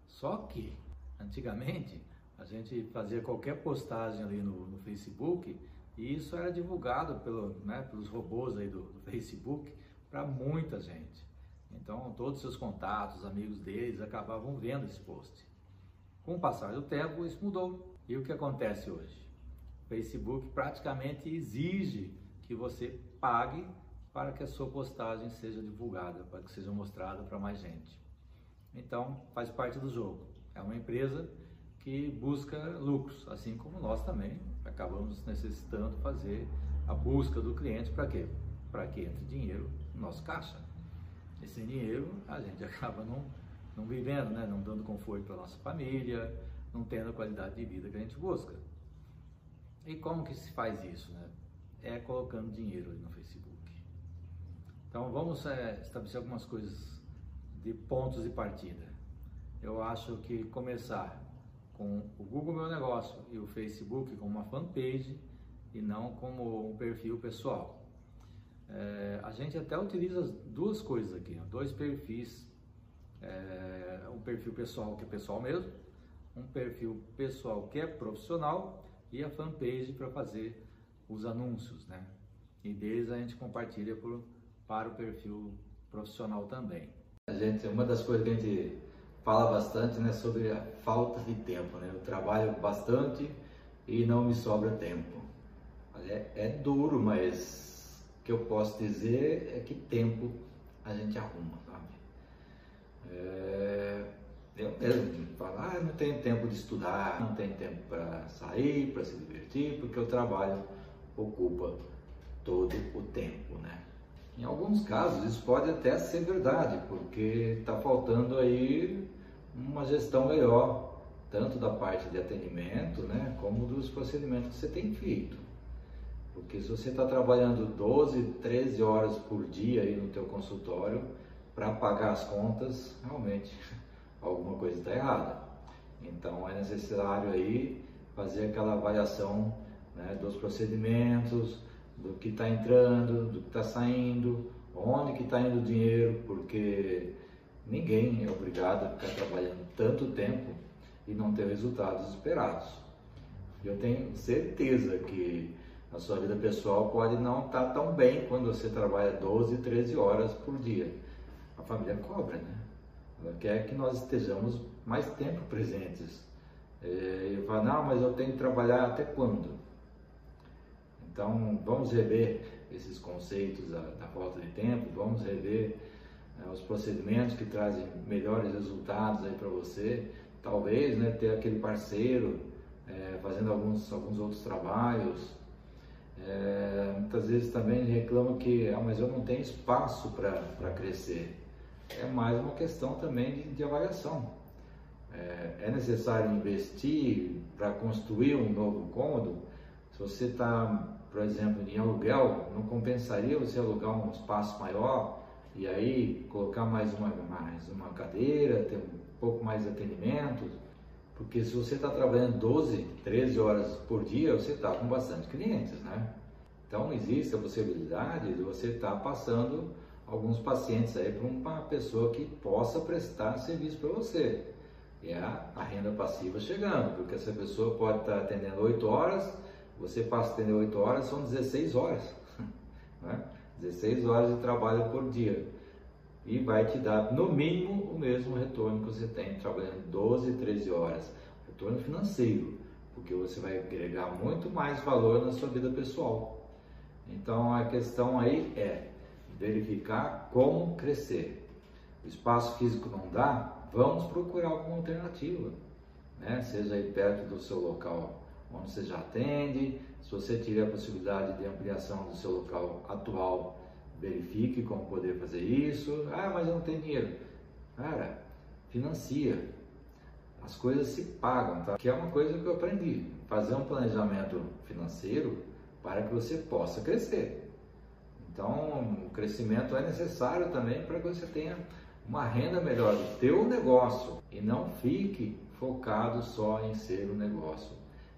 Só que antigamente a gente fazia qualquer postagem ali no, no Facebook e isso era divulgado pelo, né, pelos robôs aí do, do Facebook para muita gente. Então todos os seus contatos, amigos deles acabavam vendo esse post. Com o passar do tempo isso mudou. E o que acontece hoje? O Facebook praticamente exige que você pague para que a sua postagem seja divulgada, para que seja mostrada para mais gente. Então, faz parte do jogo. É uma empresa que busca lucros, assim como nós também acabamos necessitando fazer a busca do cliente para quê? Para que entre dinheiro no nosso caixa. E sem dinheiro a gente acaba não, não vivendo, né? não dando conforto para nossa família, não tendo a qualidade de vida que a gente busca. E como que se faz isso? Né? É colocando dinheiro no Facebook. Então vamos é, estabelecer algumas coisas de pontos de partida. Eu acho que começar com o Google Meu Negócio e o Facebook como uma fanpage e não como um perfil pessoal. É, a gente até utiliza duas coisas aqui, dois perfis, é, um perfil pessoal que é pessoal mesmo, um perfil pessoal que é profissional e a fanpage para fazer os anúncios, né? E deles a gente compartilha por, para o perfil profissional também. A gente, uma das coisas que a gente fala bastante, né, sobre a falta de tempo, né? Eu trabalho bastante e não me sobra tempo. É, é duro, mas que eu posso dizer é que tempo a gente arruma, sabe? É, eu mesmo falo, ah, não tenho tempo de estudar, não tenho tempo para sair, para se divertir, porque o trabalho ocupa todo o tempo, né? Em alguns casos isso pode até ser verdade, porque está faltando aí uma gestão melhor, tanto da parte de atendimento, né, como dos procedimentos que você tem feito. Porque se você está trabalhando 12, 13 horas por dia aí no teu consultório para pagar as contas, realmente alguma coisa está errada. Então é necessário aí fazer aquela avaliação né, dos procedimentos, do que está entrando, do que está saindo, onde que está indo o dinheiro, porque ninguém é obrigado a ficar trabalhando tanto tempo e não ter resultados esperados. Eu tenho certeza que a sua vida pessoal pode não estar tá tão bem quando você trabalha 12, 13 horas por dia. A família cobra, né? Ela quer que nós estejamos mais tempo presentes. É, eu falo, não, mas eu tenho que trabalhar até quando? Então, vamos rever esses conceitos da, da falta de tempo, vamos rever né, os procedimentos que trazem melhores resultados aí para você. Talvez né, ter aquele parceiro é, fazendo alguns, alguns outros trabalhos. É, muitas vezes também reclamam que ah, mas eu não tenho espaço para crescer. É mais uma questão também de, de avaliação. É, é necessário investir para construir um novo cômodo? Se você está por exemplo, em aluguel, não compensaria você alugar um espaço maior e aí colocar mais uma, mais uma cadeira, ter um pouco mais de atendimento? Porque se você está trabalhando 12, 13 horas por dia, você está com bastante clientes, né? Então existe a possibilidade de você estar tá passando alguns pacientes aí para uma pessoa que possa prestar serviço para você. E a, a renda passiva chegando, porque essa pessoa pode estar tá atendendo 8 horas, você passa a atender 8 horas, são 16 horas. Né? 16 horas de trabalho por dia. E vai te dar, no mínimo, o mesmo retorno que você tem trabalhando 12, 13 horas. Retorno financeiro, porque você vai agregar muito mais valor na sua vida pessoal. Então a questão aí é verificar como crescer. O espaço físico não dá, vamos procurar alguma alternativa, né? seja aí perto do seu local onde você já atende. Se você tiver a possibilidade de ampliação do seu local atual, verifique como poder fazer isso. Ah, mas eu não tenho dinheiro. Cara, financia. As coisas se pagam, tá? Que é uma coisa que eu aprendi. Fazer um planejamento financeiro para que você possa crescer. Então, o crescimento é necessário também para que você tenha uma renda melhor do teu negócio e não fique focado só em ser o um negócio.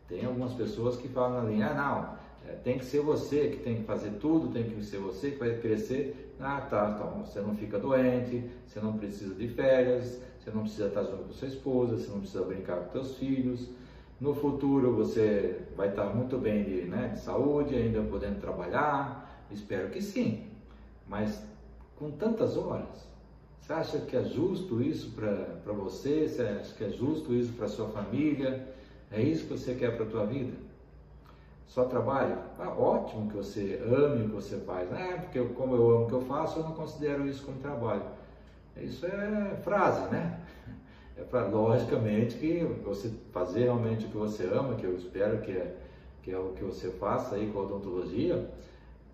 Tem algumas pessoas que falam ali, ah não, tem que ser você que tem que fazer tudo, tem que ser você que vai crescer. Ah tá, então você não fica doente, você não precisa de férias, você não precisa estar junto com sua esposa, você não precisa brincar com seus filhos. No futuro você vai estar muito bem de, né, de saúde, ainda podendo trabalhar, espero que sim. Mas com tantas horas, você acha que é justo isso para você? Você acha que é justo isso para sua família? É isso que você quer para a tua vida? Só trabalho? Ah, ótimo que você ame o que você faz. É, porque eu, como eu amo o que eu faço, eu não considero isso como trabalho. Isso é frase, né? É para logicamente que você fazer realmente o que você ama, que eu espero que é, que é o que você faça aí com a odontologia,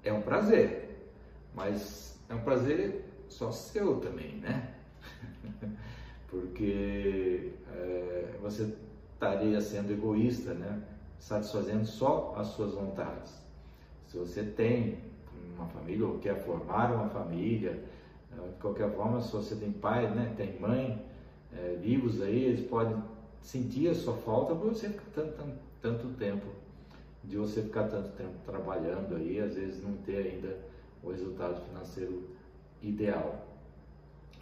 é um prazer. Mas é um prazer só seu também, né? Porque é, você estaria sendo egoísta, né? Satisfazendo só as suas vontades. Se você tem uma família ou quer formar uma família, é, de qualquer forma, se você tem pai, né, tem mãe é, vivos aí, eles podem sentir a sua falta por você ficar tanto, tanto, tanto tempo, de você ficar tanto tempo trabalhando aí, às vezes não ter ainda o resultado financeiro ideal.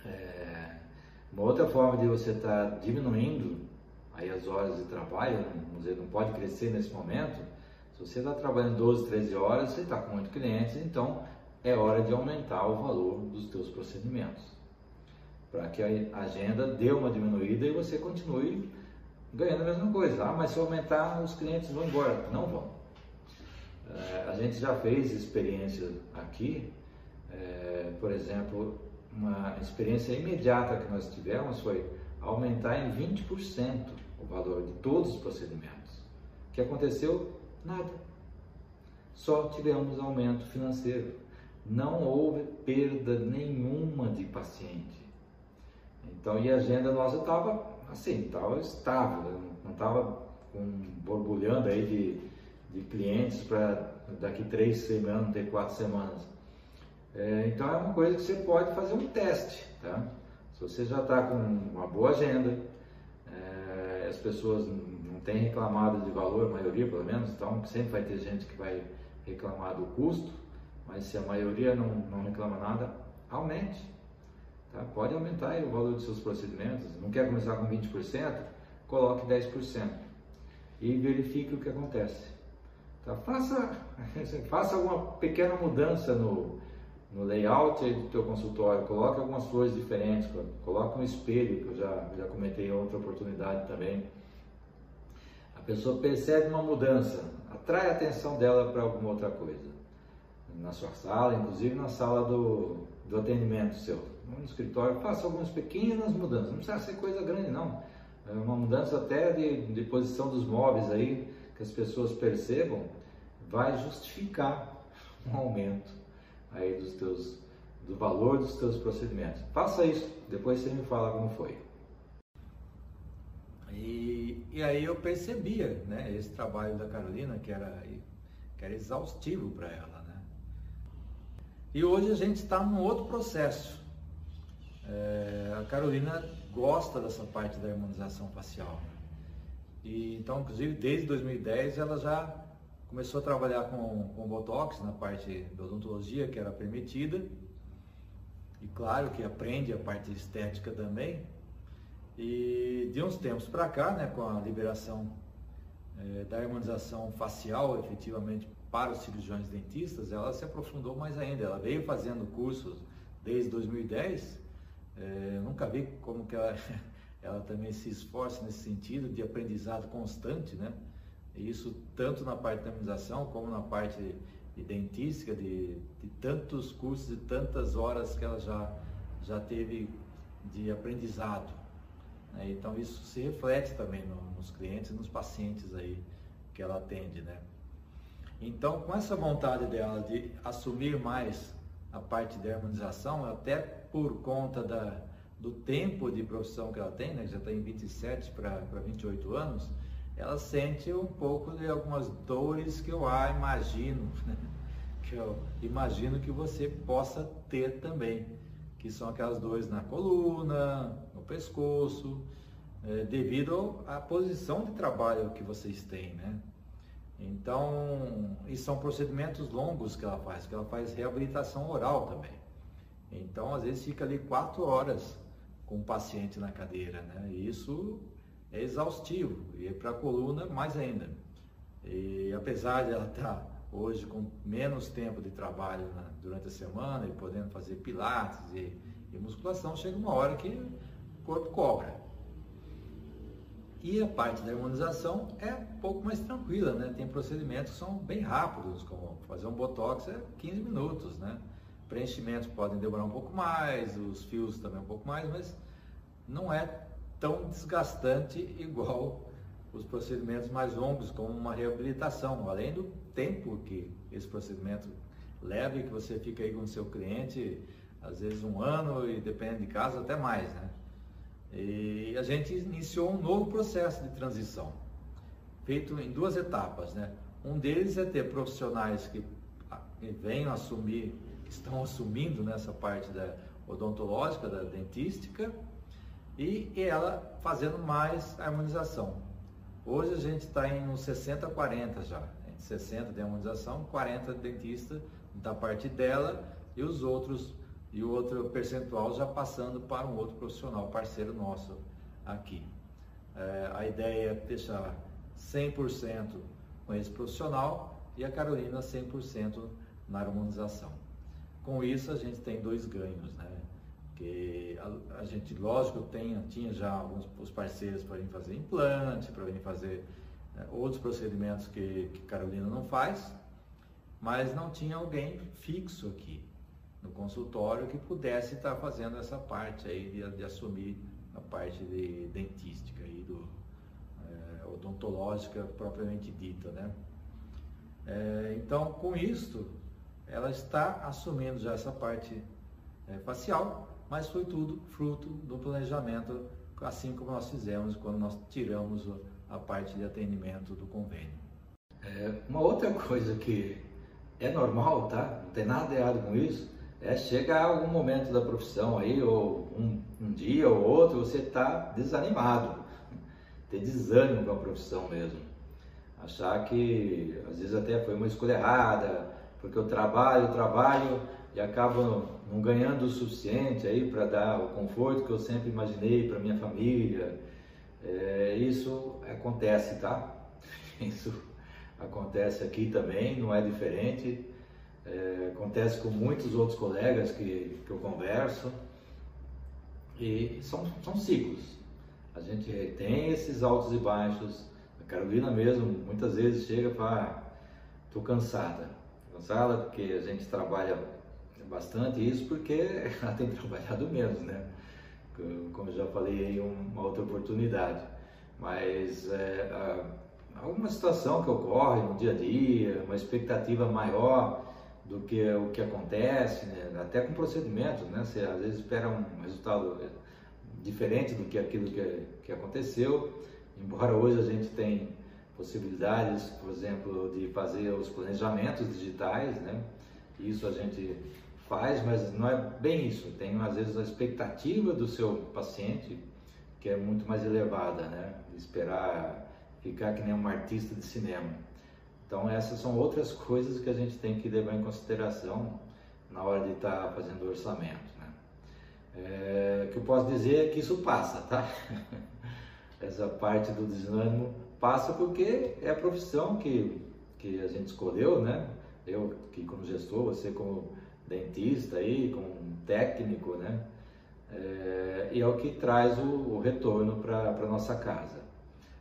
É, uma outra forma de você estar tá diminuindo aí as horas de trabalho, dizer, não pode crescer nesse momento, se você está trabalhando 12, 13 horas, você está com muitos clientes, então é hora de aumentar o valor dos seus procedimentos. Para que a agenda dê uma diminuída e você continue ganhando a mesma coisa. Ah, mas se aumentar, os clientes vão embora. Não vão. É, a gente já fez experiência aqui, é, por exemplo, uma experiência imediata que nós tivemos foi aumentar em 20% o valor de todos os procedimentos. O que aconteceu? Nada. Só tivemos aumento financeiro. Não houve perda nenhuma de paciente. Então, e a agenda nossa estava assim, estava estável, não estava borbulhando aí de, de clientes para daqui três semanas, ter quatro semanas. É, então é uma coisa que você pode fazer um teste, tá? Se você já está com uma boa agenda, as pessoas não têm reclamado de valor, a maioria pelo menos, então sempre vai ter gente que vai reclamar do custo, mas se a maioria não, não reclama nada, aumente. Tá? Pode aumentar o valor dos seus procedimentos. Não quer começar com 20%? Coloque 10% e verifique o que acontece. Tá? Faça, faça alguma pequena mudança no, no layout do teu consultório, coloque algumas flores diferentes, coloque um espelho, que eu já, já comentei em outra oportunidade também. A pessoa percebe uma mudança, atrai a atenção dela para alguma outra coisa. Na sua sala, inclusive na sala do, do atendimento seu. No escritório, faça algumas pequenas mudanças, não precisa ser coisa grande não. É uma mudança até de, de posição dos móveis aí, que as pessoas percebam, vai justificar um aumento aí dos teus, do valor dos teus procedimentos. Faça isso, depois você me fala como foi. E, e aí eu percebia, né, esse trabalho da Carolina que era, que era exaustivo para ela, né? E hoje a gente está num outro processo. É, a Carolina gosta dessa parte da harmonização facial. E, então, inclusive, desde 2010 ela já começou a trabalhar com, com Botox na parte da odontologia, que era permitida. E claro que aprende a parte estética também. E de uns tempos para cá, né, com a liberação é, da harmonização facial efetivamente para os cirurgiões dentistas, ela se aprofundou mais ainda. Ela veio fazendo cursos desde 2010. É, nunca vi como que ela, ela também se esforça nesse sentido de aprendizado constante, né? Isso tanto na parte da harmonização como na parte de dentística, de, de tantos cursos e tantas horas que ela já, já teve de aprendizado. Né? Então isso se reflete também no, nos clientes e nos pacientes aí que ela atende, né? Então com essa vontade dela de assumir mais a parte de harmonização, até por conta da, do tempo de profissão que ela tem, né? já está em 27 para 28 anos, ela sente um pouco de algumas dores que eu ah, imagino, né? que eu imagino que você possa ter também, que são aquelas dores na coluna, no pescoço, é, devido à posição de trabalho que vocês têm, né? Então, e são procedimentos longos que ela faz, que ela faz reabilitação oral também. Então, às vezes fica ali quatro horas com o paciente na cadeira, né? E isso é exaustivo e para a coluna mais ainda. E apesar de ela estar tá hoje com menos tempo de trabalho durante a semana e podendo fazer pilates e, e, musculação, chega uma hora que o corpo cobra. E a parte da harmonização é um pouco mais tranquila, né? Tem procedimentos que são bem rápidos, como fazer um botox é 15 minutos, né? Preenchimentos podem demorar um pouco mais, os fios também um pouco mais, mas não é tão desgastante igual os procedimentos mais longos, como uma reabilitação, além do tempo que esse procedimento leva e que você fica aí com o seu cliente às vezes um ano e dependendo de caso até mais, né? E a gente iniciou um novo processo de transição, feito em duas etapas, né? Um deles é ter profissionais que venham assumir, que estão assumindo nessa parte da odontológica, da dentística, e ela fazendo mais harmonização. Hoje a gente está em uns 60-40 já, 60 de harmonização, 40 de dentista da parte dela e os outros e o outro percentual já passando para um outro profissional, parceiro nosso aqui. É, a ideia é deixar 100% com esse profissional e a Carolina 100% na harmonização. Com isso a gente tem dois ganhos, né? Que a, a gente, lógico, tem, tinha já alguns os parceiros para vir fazer implante, para vir fazer é, outros procedimentos que, que Carolina não faz, mas não tinha alguém fixo aqui no consultório que pudesse estar fazendo essa parte aí de, de assumir a parte de dentística e do é, odontológica propriamente dita, né? É, então, com isto, ela está assumindo já essa parte é, facial, mas foi tudo fruto do planejamento, assim como nós fizemos quando nós tiramos a parte de atendimento do convênio. É, uma outra coisa que é normal, tá? Não tem nada errado com isso. É chegar algum momento da profissão aí, ou um, um dia ou outro, você está desanimado, ter desânimo com a profissão mesmo. Achar que às vezes até foi uma escolha errada, porque eu trabalho, eu trabalho e acabo não ganhando o suficiente aí para dar o conforto que eu sempre imaginei para minha família. É, isso acontece, tá? Isso acontece aqui também, não é diferente. É, acontece com muitos outros colegas que, que eu converso. E são, são ciclos. A gente tem esses altos e baixos. A Carolina mesmo muitas vezes chega fala, estou ah, cansada. Cansada porque a gente trabalha bastante isso porque ela tem trabalhado menos, né? Como já falei em uma outra oportunidade. Mas é, alguma situação que ocorre no dia a dia, uma expectativa maior do que o que acontece, né? até com procedimentos, né? Você às vezes espera um resultado diferente do que aquilo que, que aconteceu, embora hoje a gente tem possibilidades, por exemplo, de fazer os planejamentos digitais, né? Isso a gente faz, mas não é bem isso. Tem às vezes a expectativa do seu paciente que é muito mais elevada, né? Esperar ficar que nem um artista de cinema. Então essas são outras coisas que a gente tem que levar em consideração na hora de estar tá fazendo o orçamento. Né? É, o que eu posso dizer é que isso passa, tá? Essa parte do desânimo passa porque é a profissão que, que a gente escolheu, né? Eu que como gestor, você como dentista aí, como técnico, né? É, e é o que traz o, o retorno para a nossa casa.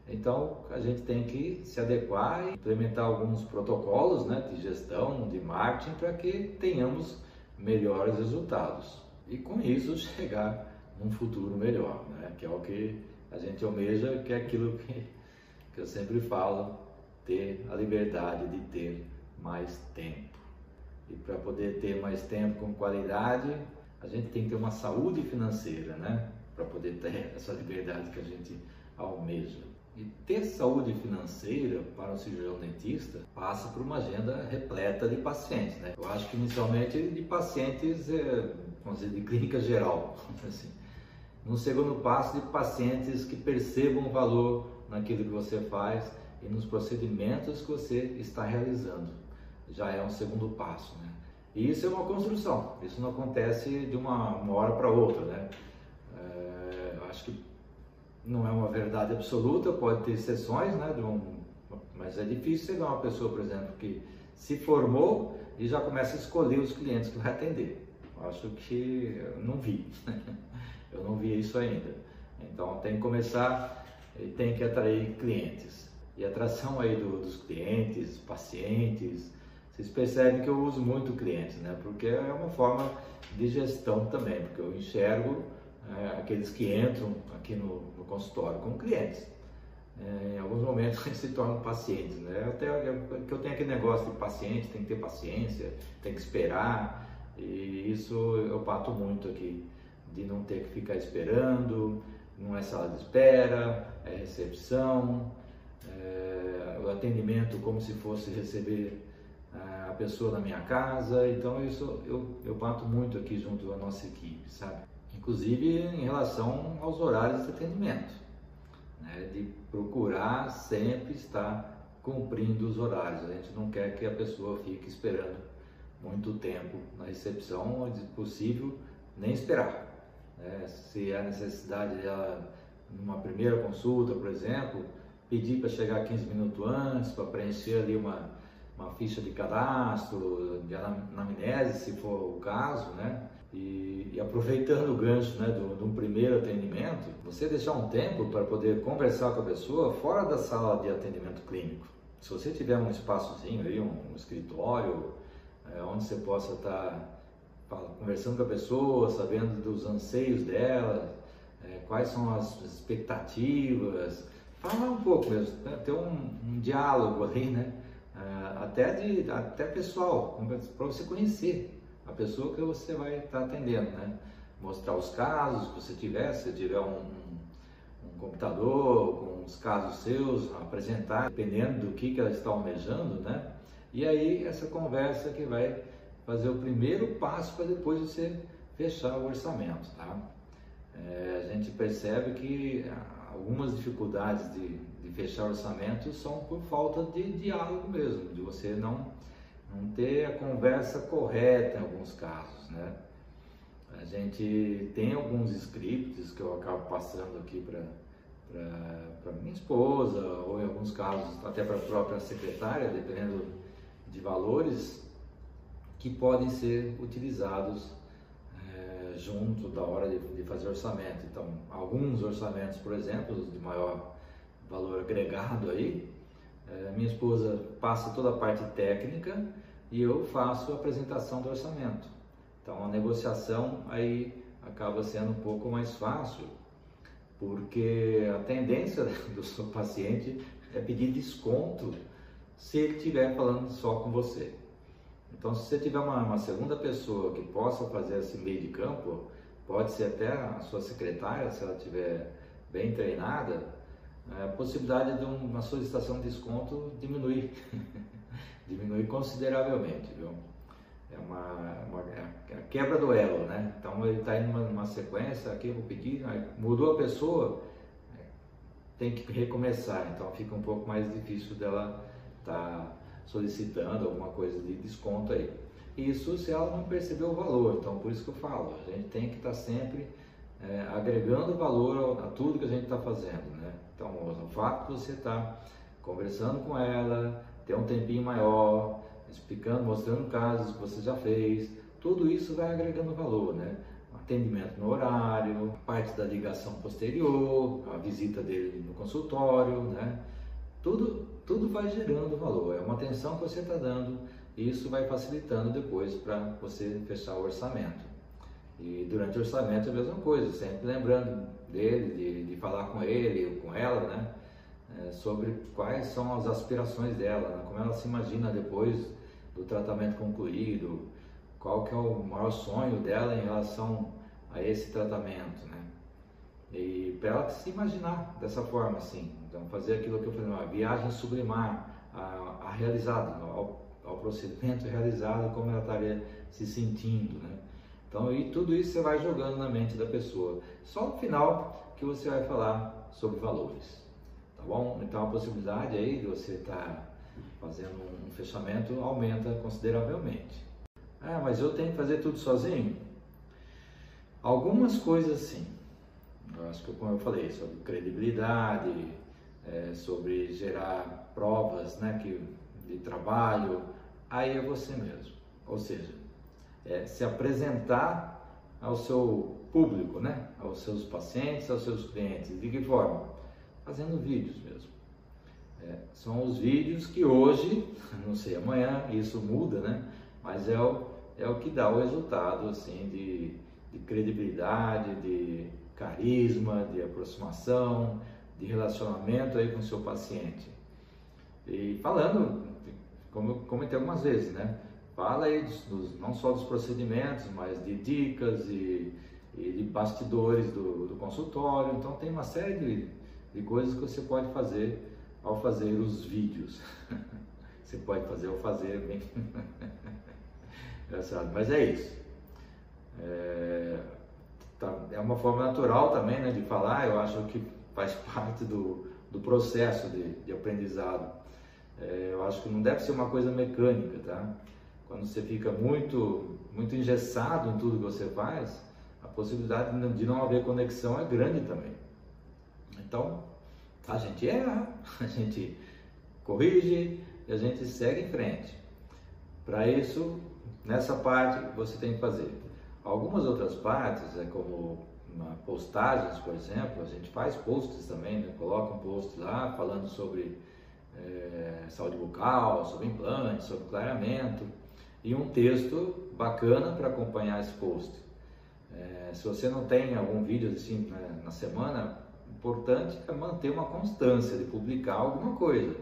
Então a gente tem que se adequar e implementar alguns protocolos né, de gestão, de marketing, para que tenhamos melhores resultados e com isso chegar num futuro melhor, né, que é o que a gente almeja, que é aquilo que, que eu sempre falo, ter a liberdade de ter mais tempo. E para poder ter mais tempo com qualidade, a gente tem que ter uma saúde financeira, né? Para poder ter essa liberdade que a gente almeja. E ter saúde financeira para um cirurgião dentista passa por uma agenda repleta de pacientes, né? Eu acho que inicialmente de pacientes, é, vamos dizer, de clínica geral, assim. No segundo passo, de pacientes que percebam o valor naquilo que você faz e nos procedimentos que você está realizando. Já é um segundo passo, né? E isso é uma construção, isso não acontece de uma, uma hora para outra, né? É, acho que não é uma verdade absoluta, pode ter exceções, né? Um, mas é difícil chegar uma pessoa, por exemplo, que se formou e já começa a escolher os clientes que vai atender. Acho que eu não vi, eu não vi isso ainda. Então tem que começar e tem que atrair clientes. E a atração aí do, dos clientes, pacientes, vocês percebem que eu uso muito clientes, né? Porque é uma forma de gestão também, porque eu enxergo é, aqueles que entram aqui no, no consultório como clientes. É, em alguns momentos eles se tornam pacientes, né? Até que eu tenho aquele negócio de paciente, tem que ter paciência, tem que esperar. E isso eu bato muito aqui, de não ter que ficar esperando, não é sala de espera, é recepção, é, o atendimento como se fosse receber pessoa na minha casa. Então isso eu, eu bato muito aqui junto à nossa equipe, sabe? Inclusive em relação aos horários de atendimento, né? de procurar sempre estar cumprindo os horários. A gente não quer que a pessoa fique esperando muito tempo na recepção, onde possível nem esperar. Né? Se há necessidade dela, numa primeira consulta, por exemplo, pedir para chegar 15 minutos antes, para preencher ali uma, uma ficha de cadastro, de anamnese, se for o caso, né? E, e aproveitando o gancho né, do, do primeiro atendimento, você deixar um tempo para poder conversar com a pessoa fora da sala de atendimento clínico. Se você tiver um espaçozinho aí, um, um escritório, é, onde você possa estar tá conversando com a pessoa, sabendo dos anseios dela, é, quais são as expectativas, falar um pouco mesmo, né? ter um, um, diálogo ali, né? Até, de, até pessoal, para você conhecer a pessoa que você vai estar tá atendendo, né? Mostrar os casos que você tiver, se tiver um, um computador com os casos seus, apresentar, dependendo do que, que ela está almejando, né? E aí essa conversa que vai fazer o primeiro passo para depois você fechar o orçamento, tá? É, a gente percebe que algumas dificuldades de, de fechar orçamento são por falta de diálogo mesmo, de você não, não ter a conversa correta em alguns casos, né? A gente tem alguns scripts que eu acabo passando aqui para para minha esposa, ou em alguns casos até para a própria secretária, dependendo de valores que podem ser utilizados é, junto da hora de, fazer orçamento. Então, alguns orçamentos, por exemplo, de maior valor agregado aí, é, minha esposa passa toda a parte técnica e eu faço a apresentação do orçamento. Então, a negociação aí acaba sendo um pouco mais fácil, porque a tendência do seu paciente é pedir desconto se ele estiver falando só com você. Então, se você tiver uma, uma, segunda pessoa que possa fazer esse meio de campo, pode ser até a sua secretária, se ela estiver bem treinada, a possibilidade de uma solicitação de desconto diminuir, diminuir consideravelmente, viu? É uma, uma é a quebra do elo, né? Então ele está indo numa, sequência, aqui eu vou pedir, mudou a pessoa, é, tem que recomeçar, então fica um pouco mais difícil dela está solicitando alguma coisa de desconto aí. Isso se ela não percebeu o valor, então por isso que eu falo, a gente tem que estar tá sempre é, agregando valor a, tudo que a gente está fazendo, né? Então o fato de você estar tá conversando com ela, ter um tempinho maior, explicando, mostrando casos que você já fez, tudo isso vai agregando valor, né? Atendimento no horário, parte da ligação posterior, a visita dele no consultório, né? Tudo, tudo vai gerando valor, é uma atenção que você está dando e isso vai facilitando depois para você fechar o orçamento. E durante o orçamento é a mesma coisa, sempre lembrando dele, de, de falar com ele ou com ela, né? É, sobre quais são as aspirações dela, né? como ela se imagina depois do tratamento concluído, qual que é o maior sonho dela em relação a esse tratamento, né? E para ela se imaginar dessa forma, assim, então, fazer aquilo que eu falei, uma viagem sublimar, a, a realizado, ao, ao, procedimento realizado, como ela estaria se sentindo, né? Então, e tudo isso você vai jogando na mente da pessoa. Só no final que você vai falar sobre valores, tá bom? Então, a possibilidade aí de você estar tá fazendo um fechamento aumenta consideravelmente. Ah, mas eu tenho que fazer tudo sozinho? Algumas coisas sim. Eu acho que, como eu falei, sobre credibilidade, é, sobre gerar provas né, que, de trabalho, aí é você mesmo. Ou seja, é, se apresentar ao seu público, né, aos seus pacientes, aos seus clientes. De que forma? Fazendo vídeos mesmo. É, são os vídeos que hoje, não sei amanhã, isso muda, né? Mas é o, é o que dá o resultado assim de, de credibilidade, de carisma, de aproximação, de relacionamento aí com o seu paciente. E falando, como eu comentei algumas vezes, né? Fala aí dos, não só dos procedimentos, mas de dicas e, e de bastidores do, do, consultório. Então tem uma série de, de coisas que você pode fazer ao fazer os vídeos. você pode fazer ao fazer bem engraçado, mas é isso. É, tá, é uma forma natural também né, de falar, eu acho que faz parte do, do processo de, de aprendizado. É, eu acho que não deve ser uma coisa mecânica, tá? Quando você fica muito, muito engessado em tudo que você faz, a possibilidade de não haver conexão é grande também. Então, a gente erra, a gente corrige e a gente segue em frente. Para isso, nessa parte você tem que fazer. Algumas outras partes, é como postagens, por exemplo, a gente faz posts também, né? coloca um post lá falando sobre é, saúde bucal, sobre implante, sobre clareamento e um texto bacana para acompanhar esse post. É, se você não tem algum vídeo assim né, na semana, importante é manter uma constância de publicar alguma coisa.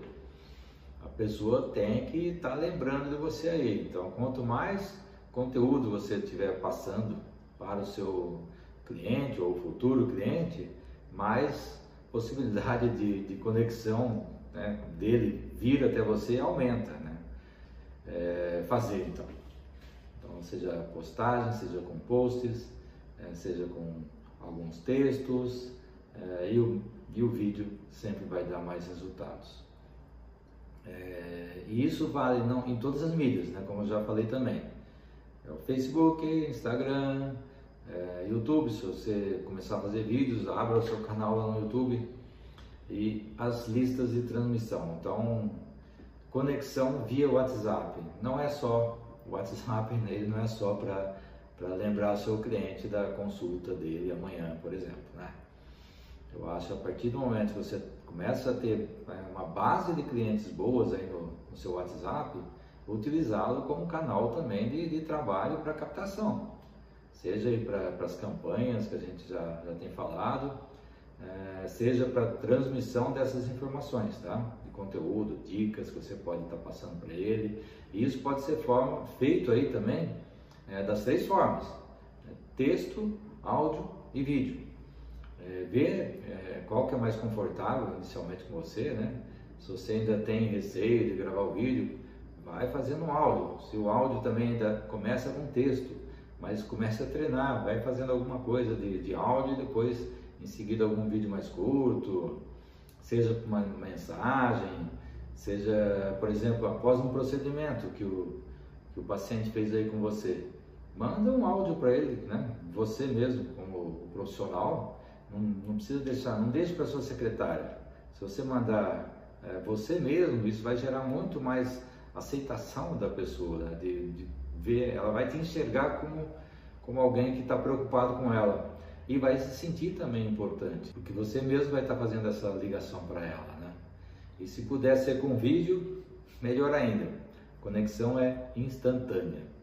A pessoa tem que estar tá lembrando de você aí. Então, quanto mais conteúdo você estiver passando para o seu cliente ou futuro cliente, mais possibilidade de, de conexão né, dele vir até você aumenta, né? É, fazer então. Então, seja postagem, seja com posts, é, seja com alguns textos, é, e, o, e o vídeo sempre vai dar mais resultados. E isso vale não, em todas as mídias, né, como eu já falei também. É o Facebook, Instagram, YouTube, se você começar a fazer vídeos, abra o seu canal lá no YouTube e as listas de transmissão. Então, conexão via WhatsApp. Não é só o WhatsApp, ele não é só para lembrar o seu cliente da consulta dele amanhã, por exemplo. Né? Eu acho que a partir do momento que você começa a ter né, uma base de clientes boas aí no, no seu WhatsApp, utilizá-lo como canal também de, de trabalho para captação. Seja para as campanhas que a gente já, já tem falado, é, seja para transmissão dessas informações, tá? Conteúdo, dicas que você pode estar tá passando para ele. E isso pode ser forma, feito aí também é, das três formas: né? texto, áudio e vídeo. É, ver é, qual que é mais confortável inicialmente com você, né? Se você ainda tem receio de gravar o vídeo, vai fazendo um áudio. Se o áudio também ainda começa com texto, mas comece a treinar, vai fazendo alguma coisa de, de áudio e depois em seguida algum vídeo mais curto, seja uma mensagem, seja, por exemplo, após um procedimento que o, que o paciente fez aí com você, manda um áudio para ele, né? Você mesmo, como profissional, não, não precisa deixar, não deixe para sua secretária. Se você mandar é, você mesmo, isso vai gerar muito mais aceitação da pessoa, né? de, de ver, ela vai te enxergar como, como alguém que está preocupado com ela e vai se sentir também importante, porque você mesmo vai estar fazendo essa ligação para ela, né? E se puder ser com vídeo, melhor ainda. A conexão é instantânea.